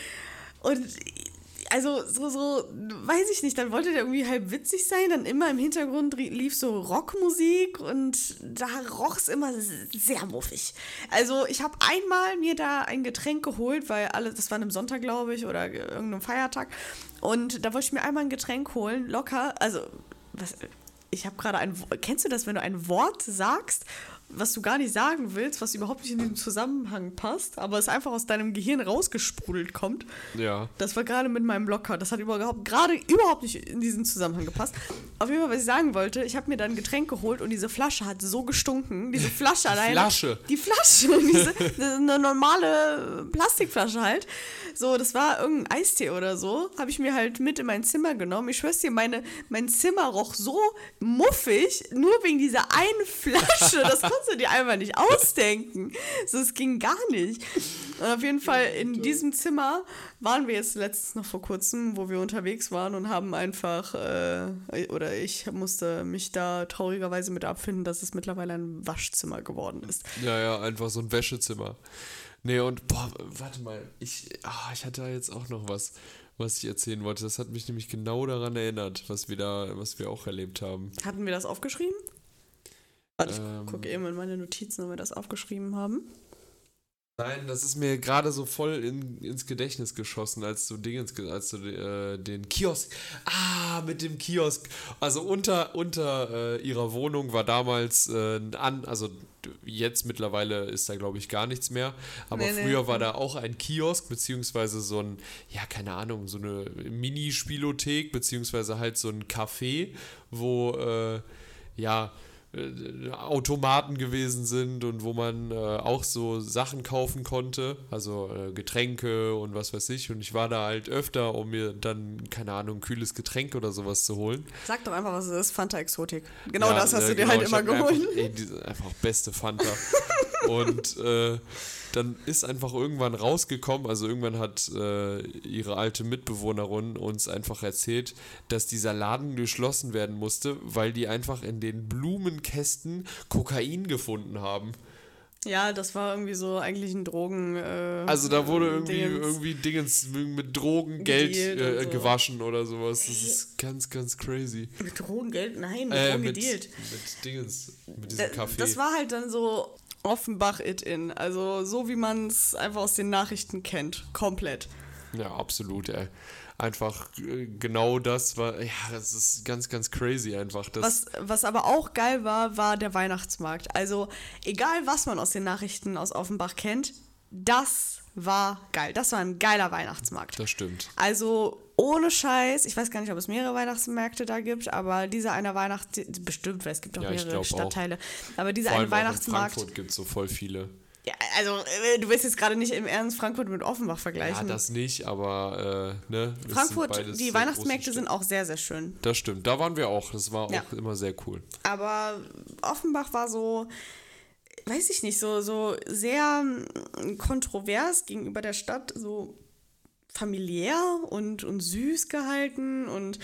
Und also so, so, weiß ich nicht, dann wollte der irgendwie halb witzig sein, dann immer im Hintergrund lief so Rockmusik und da roch es immer sehr muffig. Also ich habe einmal mir da ein Getränk geholt, weil alle, das war an einem Sonntag, glaube ich, oder irgendeinem Feiertag und da wollte ich mir einmal ein Getränk holen, locker, also was, ich habe gerade ein, kennst du das, wenn du ein Wort sagst was du gar nicht sagen willst, was überhaupt nicht in den Zusammenhang passt, aber es einfach aus deinem Gehirn rausgesprudelt kommt. Ja. Das war gerade mit meinem Blocker. Das hat überhaupt gerade überhaupt nicht in diesen Zusammenhang gepasst. Auf jeden Fall, was ich sagen wollte, ich habe mir dann ein Getränk geholt und diese Flasche hat so gestunken. Diese Flasche alleine. Flasche. Die Flasche. Diese, eine normale Plastikflasche halt. So, das war irgendein Eistee oder so. Habe ich mir halt mit in mein Zimmer genommen. Ich schwör's dir, meine, mein Zimmer roch so muffig, nur wegen dieser einen Flasche. Das kannst du dir einfach nicht ausdenken. So, es ging gar nicht. Und auf jeden Fall in diesem Zimmer waren wir jetzt letztens noch vor kurzem, wo wir unterwegs waren und haben einfach, äh, oder ich musste mich da traurigerweise mit abfinden, dass es mittlerweile ein Waschzimmer geworden ist. Ja, ja, einfach so ein Wäschezimmer. Nee, und boah, warte mal, ich, ah, ich hatte da jetzt auch noch was, was ich erzählen wollte. Das hat mich nämlich genau daran erinnert, was wir da, was wir auch erlebt haben. Hatten wir das aufgeschrieben? Warte, ähm, ich gucke eben in meine Notizen, ob wir das aufgeschrieben haben. Nein, das ist mir gerade so voll in, ins Gedächtnis geschossen, als du Dingens, als du äh, den Kiosk. Ah, mit dem Kiosk. Also unter, unter äh, ihrer Wohnung war damals äh, an, also jetzt mittlerweile ist da glaube ich gar nichts mehr. Aber nee, früher nee. war da auch ein Kiosk, beziehungsweise so ein, ja, keine Ahnung, so eine Mini-Spielothek, beziehungsweise halt so ein Café, wo äh, ja Automaten gewesen sind und wo man äh, auch so Sachen kaufen konnte, also äh, Getränke und was weiß ich. Und ich war da halt öfter, um mir dann, keine Ahnung, ein kühles Getränk oder sowas zu holen. Sag doch einfach, was es ist, Fanta Exotik. Genau ja, das hast äh, du dir genau, halt immer geholt. Einfach, ey, diese, einfach beste Fanta. und äh, dann ist einfach irgendwann rausgekommen, also irgendwann hat äh, ihre alte Mitbewohnerin uns einfach erzählt, dass dieser Laden geschlossen werden musste, weil die einfach in den Blumenkästen Kokain gefunden haben. Ja, das war irgendwie so eigentlich ein Drogen. Äh, also da wurde irgendwie Dingens irgendwie Dingens mit Drogen Geld äh, so. gewaschen oder sowas. Das ist ganz, ganz crazy. Mit Drogen Geld? Nein, mit äh, Drogen mit, gedealt. Mit Dingens, mit diesem Kaffee. Das war halt dann so Offenbach It In. Also so wie man es einfach aus den Nachrichten kennt. Komplett. Ja, absolut, ey. Einfach äh, genau das war, ja, das ist ganz, ganz crazy einfach. Das was, was aber auch geil war, war der Weihnachtsmarkt. Also egal, was man aus den Nachrichten aus Offenbach kennt, das war geil. Das war ein geiler Weihnachtsmarkt. Das stimmt. Also ohne Scheiß, ich weiß gar nicht, ob es mehrere Weihnachtsmärkte da gibt, aber dieser eine Weihnachts... Bestimmt, weil es gibt auch ja, mehrere Stadtteile. Auch. Aber dieser eine Weihnachtsmarkt... in Frankfurt gibt es so voll viele. Ja, also äh, du willst jetzt gerade nicht im Ernst Frankfurt mit Offenbach vergleichen. Ja, das nicht, aber äh, ne. Frankfurt, die Weihnachtsmärkte sind auch sehr, sehr schön. Das stimmt, da waren wir auch. Das war ja. auch immer sehr cool. Aber Offenbach war so, weiß ich nicht, so, so sehr hm, kontrovers gegenüber der Stadt. So familiär und, und süß gehalten und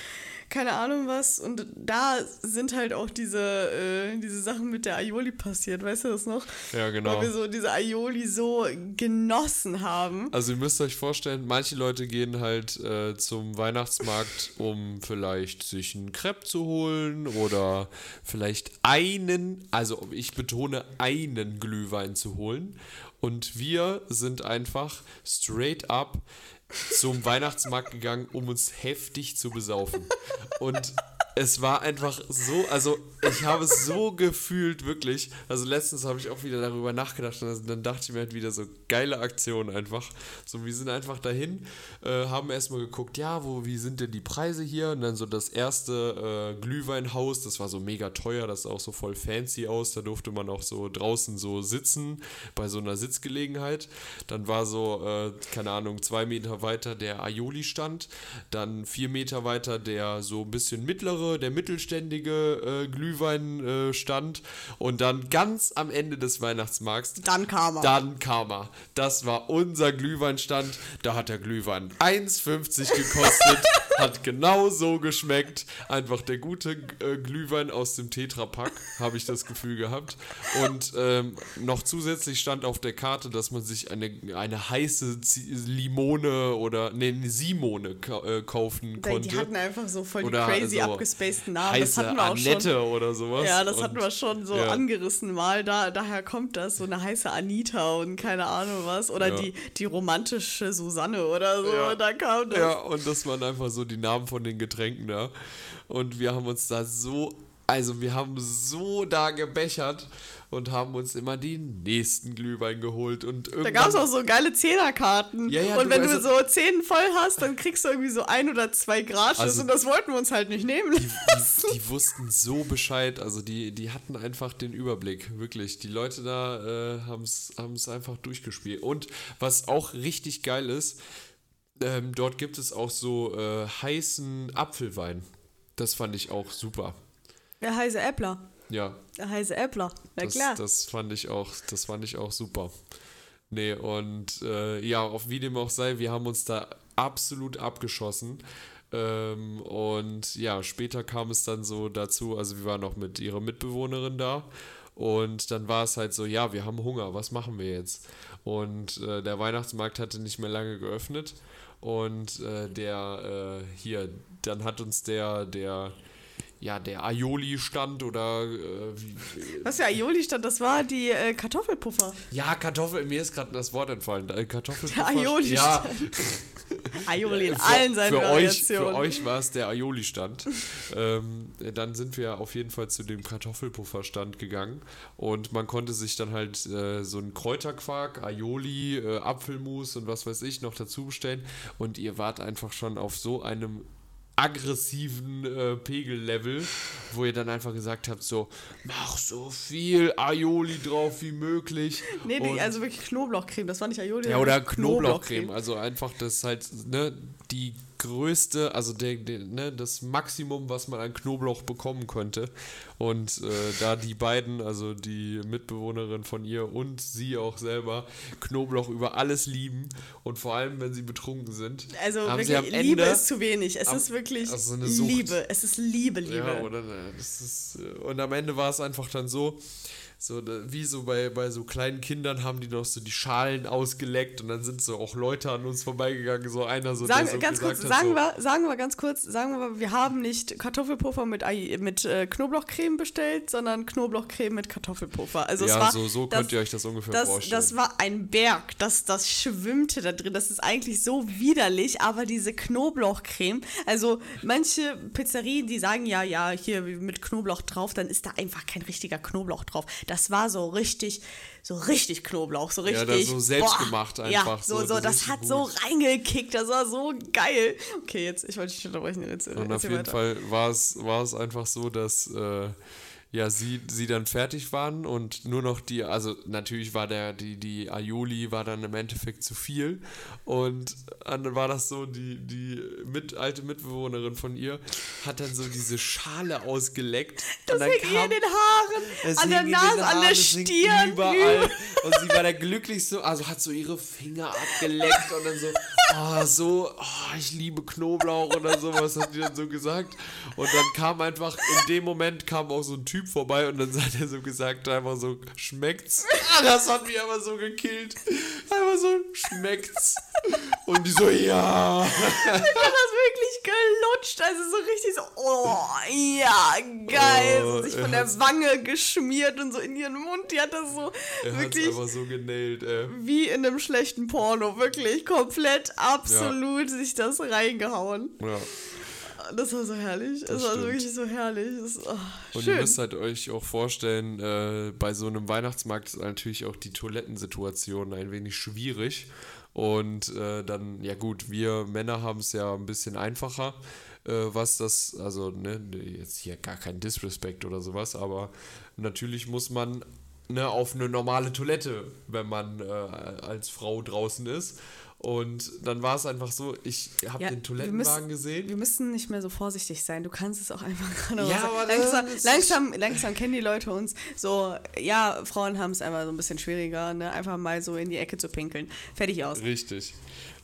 keine Ahnung was. Und da sind halt auch diese, äh, diese Sachen mit der Aioli passiert, weißt du das noch? Ja, genau. Weil wir so diese Aioli so genossen haben. Also ihr müsst euch vorstellen, manche Leute gehen halt äh, zum Weihnachtsmarkt, um vielleicht sich einen Crepe zu holen oder vielleicht einen, also ich betone einen Glühwein zu holen. Und wir sind einfach straight up zum Weihnachtsmarkt gegangen, um uns heftig zu besaufen. Und es war einfach so, also ich habe es so gefühlt, wirklich. Also letztens habe ich auch wieder darüber nachgedacht und dann dachte ich mir halt wieder so, geile Aktion einfach. So, wir sind einfach dahin, äh, haben erstmal geguckt, ja, wo, wie sind denn die Preise hier? Und dann so das erste äh, Glühweinhaus, das war so mega teuer, das sah auch so voll fancy aus. Da durfte man auch so draußen so sitzen, bei so einer Sitzgelegenheit. Dann war so, äh, keine Ahnung, zwei Meter weiter der Aioli-Stand. Dann vier Meter weiter der so ein bisschen mittlere der mittelständige äh, Glühweinstand äh, und dann ganz am Ende des Weihnachtsmarkts. Dann kam er. Dann kam er. Das war unser Glühweinstand. Da hat der Glühwein 1,50 gekostet. hat genau so geschmeckt. Einfach der gute äh, Glühwein aus dem Tetrapack, habe ich das Gefühl gehabt. Und ähm, noch zusätzlich stand auf der Karte, dass man sich eine, eine heiße Z Limone oder nee, eine Simone ka äh, kaufen konnte. Die hatten einfach so voll die Oder crazy so abgespaceden Namen. heiße Das hatten wir auch Annette schon. oder sowas. Ja, das Und- hatten wir schon so ja. angerissen mal. Da, daher kommt das, so eine heiße Anita und keine Ahnung was. Oder Ja. die, die romantische Susanne oder so. Ja. Da kam das. Ja, und das waren einfach so die Namen von den Getränken da. Und wir haben uns da so, also wir haben so da gebechert und haben uns immer den nächsten Glühwein geholt. Und Da gab es auch so geile Zehnerkarten. Ja, ja, und du- wenn also- du so zehn voll hast, dann kriegst du irgendwie so ein oder zwei gratis. Also- und das wollten wir uns halt nicht nehmen die, die, die wussten so Bescheid, also die, die hatten einfach den Überblick, wirklich. Die Leute da äh, haben es einfach durchgespielt. Und was auch richtig geil ist, ähm, dort gibt es auch so äh, heißen Apfelwein. Das fand ich auch super. Der heiße Äppler. Ja, Der heiße Äppler. Na das, klar. das fand ich auch, das fand ich auch super. Nee, und äh, ja, auf wie dem auch sei, wir haben uns da absolut abgeschossen. Ähm, und ja, später kam es dann so dazu, also wir waren noch mit ihrer Mitbewohnerin da. Und dann war es halt so, ja, wir haben Hunger, was machen wir jetzt? Und äh, der Weihnachtsmarkt hatte nicht mehr lange geöffnet. Und äh, der äh, hier, dann hat uns der, der, ja, der Aioli-Stand oder äh, wie, Was für Aioli stand, das war die äh, Kartoffelpuffer. ja, Kartoffel, mir ist gerade das Wort entfallen. Äh, Kartoffelpuffer. Der Aioli Ja, Aioli in für, allen seinen für euch, für Variationen. euch war es der Aioli-Stand. ähm, dann sind wir auf jeden Fall zu dem Kartoffelpuffer-Stand gegangen und man konnte sich dann halt äh, so einen Kräuterquark, Aioli, äh, Apfelmus und was weiß ich noch dazu bestellen und ihr wart einfach schon auf so einem aggressiven äh, Pegellevel, wo ihr dann einfach gesagt habt, so, mach so viel Aioli drauf wie möglich. Nee, die, also wirklich Knoblauchcreme. Das war nicht Aioli. ja, oder war Knoblauchcreme. Also einfach das halt, ne, die größte, also der, der, ne, das Maximum, was man an Knoblauch bekommen könnte. Und äh, da die beiden, also die Mitbewohnerin von ihr und sie auch selber, Knoblauch über alles lieben und vor allem, wenn sie betrunken sind, Also haben wirklich, sie am Liebe Ende ist zu wenig. Es am- ist wirklich also. Liebe. Es ist Liebe, Liebe. Ja, oder das ist, äh, und am Ende war es einfach dann so, so da- wie so bei, bei so kleinen Kindern haben die noch so die Schalen ausgeleckt und dann sind so auch Leute an uns vorbeigegangen, so einer so, Sagen, der so ganz kurz, hat, sagen, so, wir, sagen wir ganz kurz, sagen wir, wir haben nicht Kartoffelpuffer mit, Ai- mit äh, Knoblauchcreme bestellt, sondern Knoblauchcreme mit Kartoffelpuffer. Also ja, war, so, so das, könnt ihr euch das ungefähr das, vorstellen. das war ein Berg, das, das schwimmte da drin. Das ist eigentlich so widerlich, aber diese Knoblauchcreme, also manche Pizzerien, die sagen ja, ja, hier mit Knoblauch drauf, dann ist da einfach kein richtiger Knoblauch drauf. Das war so richtig, so richtig Knoblauch, so Ja, richtig. das so selbstgemacht Ja, einfach, so, so, so, das das, hat gut. so reingekickt, das war so geil. Okay, jetzt, ich wollte dich nicht unterbrechen. Jetzt, und auf erzähl jeden weiter. Fall war es, war es einfach so, dass äh, ja, sie, sie dann fertig waren und nur noch die, also natürlich war der, die, die Aioli war dann im Endeffekt zu viel und dann war das so, die, die mit, alte Mitbewohnerin von ihr hat dann so diese Schale ausgeleckt. Das hing ihr in den Haaren, es an der Nase, an Haaren, der es hing Stirn, Überall. Und sie war der glücklichste, also hat so ihre Finger abgeleckt und dann so, oh, so, oh, ich liebe Knoblauch oder sowas, hat die dann so gesagt. Und dann kam einfach, in dem Moment kam auch so ein Typ vorbei und dann hat er so gesagt, einfach so, schmeckt's? Ah, das hat mich aber so gekillt. Einfach so, schmeckt's? Und die so, ja. Ich hab das wirklich gelutscht, also so richtig so, oh, ja, geil. Oh, so sich von der Wange geschmiert und so in ihren Mund. Die hat das so Er hat's wirklich einfach so genäht, ey. wie in einem schlechten Porno. Wirklich komplett, absolut sich das reingehauen. Ja. Das war so herrlich. Das, Das war stimmt. wirklich so herrlich. Das, oh, Und schön. ihr müsst halt euch auch vorstellen, äh, bei so einem Weihnachtsmarkt ist natürlich auch die Toilettensituation ein wenig schwierig. Und äh, dann, ja gut, wir Männer haben es ja ein bisschen einfacher, äh, was das, also ne, jetzt hier gar kein Disrespect oder sowas, aber natürlich muss man ne, auf eine normale Toilette, wenn man äh, als Frau draußen ist. Und dann war es einfach so, ich habe Ja, den Toilettenwagen müssen- gesehen. Wir müssen nicht mehr so vorsichtig sein. Du kannst es auch einfach gerade Ja, aber langsam, langsam, langsam kennen die Leute uns. So, ja, Frauen haben es einfach so ein bisschen schwieriger, ne? einfach mal so in die Ecke zu pinkeln. Fertig aus. Richtig.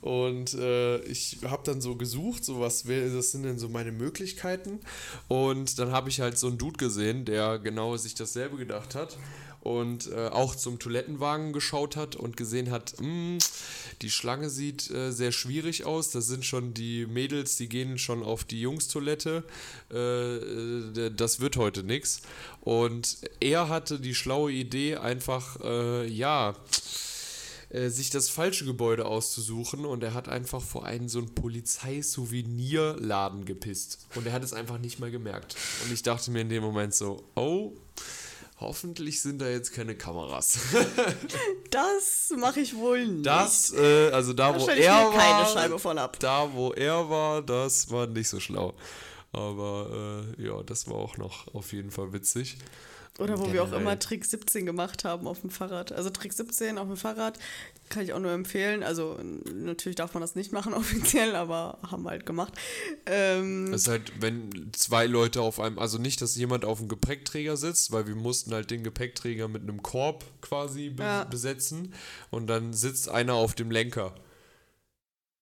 Und äh, ich habe dann so gesucht, so was das sind denn so meine Möglichkeiten. Und dann habe ich halt so einen Dude gesehen, der genau sich dasselbe gedacht hat und äh, auch zum Toilettenwagen geschaut hat und gesehen hat, "Hm, die Schlange sieht äh, sehr schwierig aus. Das sind schon die Mädels, die gehen schon auf die Jungstoilette. Äh, äh, das wird heute nichts. Und er hatte die schlaue Idee, einfach, äh, ja, äh, sich das falsche Gebäude auszusuchen und er hat einfach vor einen so einen Polizeisouvenirladen gepisst. Und er hat es einfach nicht mal gemerkt. Und ich dachte mir in dem Moment so, oh, hoffentlich sind da jetzt keine Kameras. Das mache ich wohl nicht. Das, äh, also da, da wo er mir keine war, Scheibe von ab. da wo er war, das war nicht so schlau. Aber äh, ja, das war auch noch auf jeden Fall witzig. Oder wo wir auch immer Trick 17 gemacht haben auf dem Fahrrad. Also Trick 17 auf dem Fahrrad kann ich auch nur empfehlen. Also natürlich darf man das nicht machen offiziell, aber haben wir halt gemacht. Ähm, Das ist halt, wenn zwei Leute auf einem, also nicht, dass jemand auf dem Gepäckträger sitzt, weil wir mussten halt den Gepäckträger mit einem Korb quasi be Ja. besetzen und dann sitzt einer auf dem Lenker.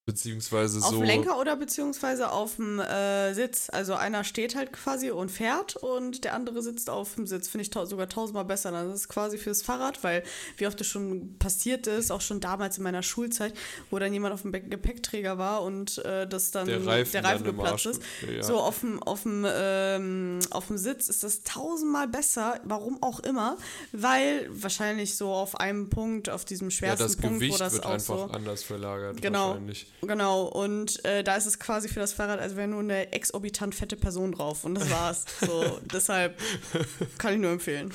Beziehungsweise auf so. dem Lenker oder beziehungsweise auf dem äh, Sitz. Also einer steht halt quasi und fährt und der andere sitzt auf dem Sitz. Finde ich tau sogar tausendmal besser. Das ist quasi fürs Fahrrad, weil wie oft das schon passiert ist, auch schon damals in meiner Schulzeit, wo dann jemand auf dem Gepäckträger war und äh, das dann Der Reifen der Reifen geplatzt ist. ja. So auf dem, auf, dem, ähm, auf dem Sitz ist das tausendmal besser, warum auch immer, weil wahrscheinlich so auf einem Punkt, auf diesem ja, schwersten das Punkt, Gewicht wo das wird auch einfach so anders verlagert. Genau. Wahrscheinlich. Genau, und äh, da ist es quasi für das Fahrrad, als wäre nur eine exorbitant fette Person drauf. Und das war's. So, deshalb kann ich nur empfehlen.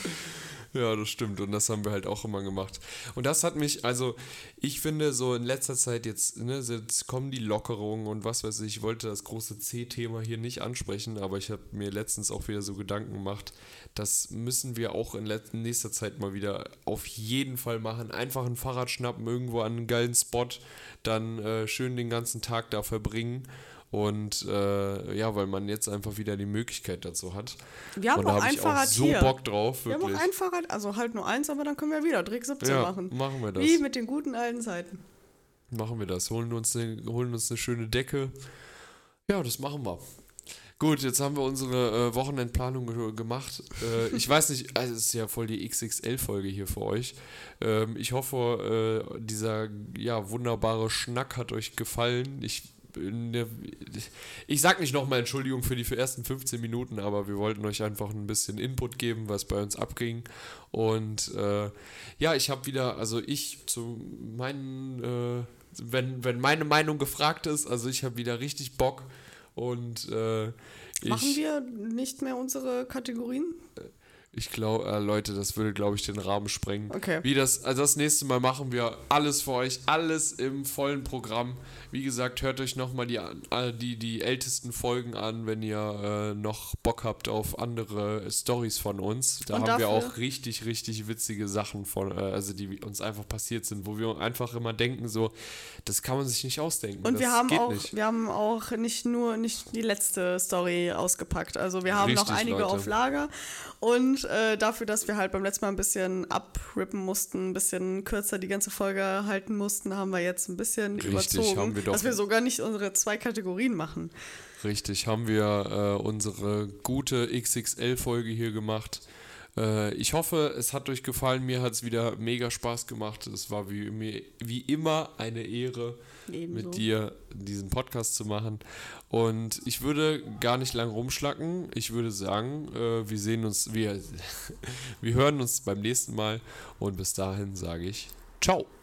Ja, das stimmt. Und das haben wir halt auch immer gemacht. Und das hat mich, also ich finde so in letzter Zeit jetzt, ne, jetzt kommen die Lockerungen und was weiß ich. Ich wollte das große C-Thema hier nicht ansprechen, aber ich habe mir letztens auch wieder so Gedanken gemacht, das müssen wir auch in nächster Zeit mal wieder auf jeden Fall machen. Einfach ein Fahrrad schnappen, irgendwo an einen geilen Spot, dann äh, schön den ganzen Tag da verbringen. Und äh, ja, weil man jetzt einfach wieder die Möglichkeit dazu hat. Wir haben und da auch habe ein ich Fahrrad auch so hier. Bock drauf, Wir haben wirklich. auch ein Fahrrad, also halt nur eins, aber dann können wir wieder Trick 17 ja, machen. machen wir das. Wie mit den guten alten Zeiten. Machen wir das. Holen uns, eine, holen uns eine schöne Decke. Ja, das machen wir. Gut, jetzt haben wir unsere äh, Wochenendplanung ge gemacht. Äh, ich weiß nicht, also es ist ja voll die XXL-Folge hier für euch. Ähm, ich hoffe, äh, dieser ja, wunderbare Schnack hat euch gefallen. Ich, ich, sag nicht nochmal Entschuldigung für die für ersten 15 Minuten, aber wir wollten euch einfach ein bisschen Input geben, was bei uns abging. Und äh, ja, ich habe wieder, also ich zu meinen, äh, wenn, wenn meine Meinung gefragt ist, also ich habe wieder richtig Bock und äh, ich, Machen wir nicht mehr unsere Kategorien? Ich glaube, äh, Leute, das würde, glaube ich, den Rahmen sprengen. Okay. Wie das, also das nächste Mal machen wir alles für euch, alles im vollen Programm. Wie gesagt, hört euch nochmal die, äh, die, die ältesten Folgen an, wenn ihr äh, noch Bock habt auf andere Stories von uns. Da Und haben wir dafür- auch richtig, richtig witzige Sachen von, äh, also die uns einfach passiert sind, wo wir einfach immer denken, so, das kann man sich nicht ausdenken. Und wir haben auch, nicht. wir haben auch nicht nur nicht die letzte Story ausgepackt. Also wir haben noch Richtig, einige Leute. auf Lager. Und äh, dafür, dass wir halt beim letzten Mal ein bisschen abrippen mussten, ein bisschen kürzer die ganze Folge halten mussten, haben wir jetzt ein bisschen Richtig, überzogen, haben wir doch- dass wir sogar nicht unsere zwei Kategorien machen. Richtig, haben wir äh, unsere gute XXL-Folge hier gemacht. Äh, ich hoffe, es hat euch gefallen. Mir hat es wieder mega Spaß gemacht. Es war wie, wie immer eine Ehre, Ebenso. mit dir diesen Podcast zu machen. Und ich würde gar nicht lang rumschlacken. Ich würde sagen, äh, wir sehen uns, wir, wir hören uns beim nächsten Mal. Und bis dahin sage ich Ciao.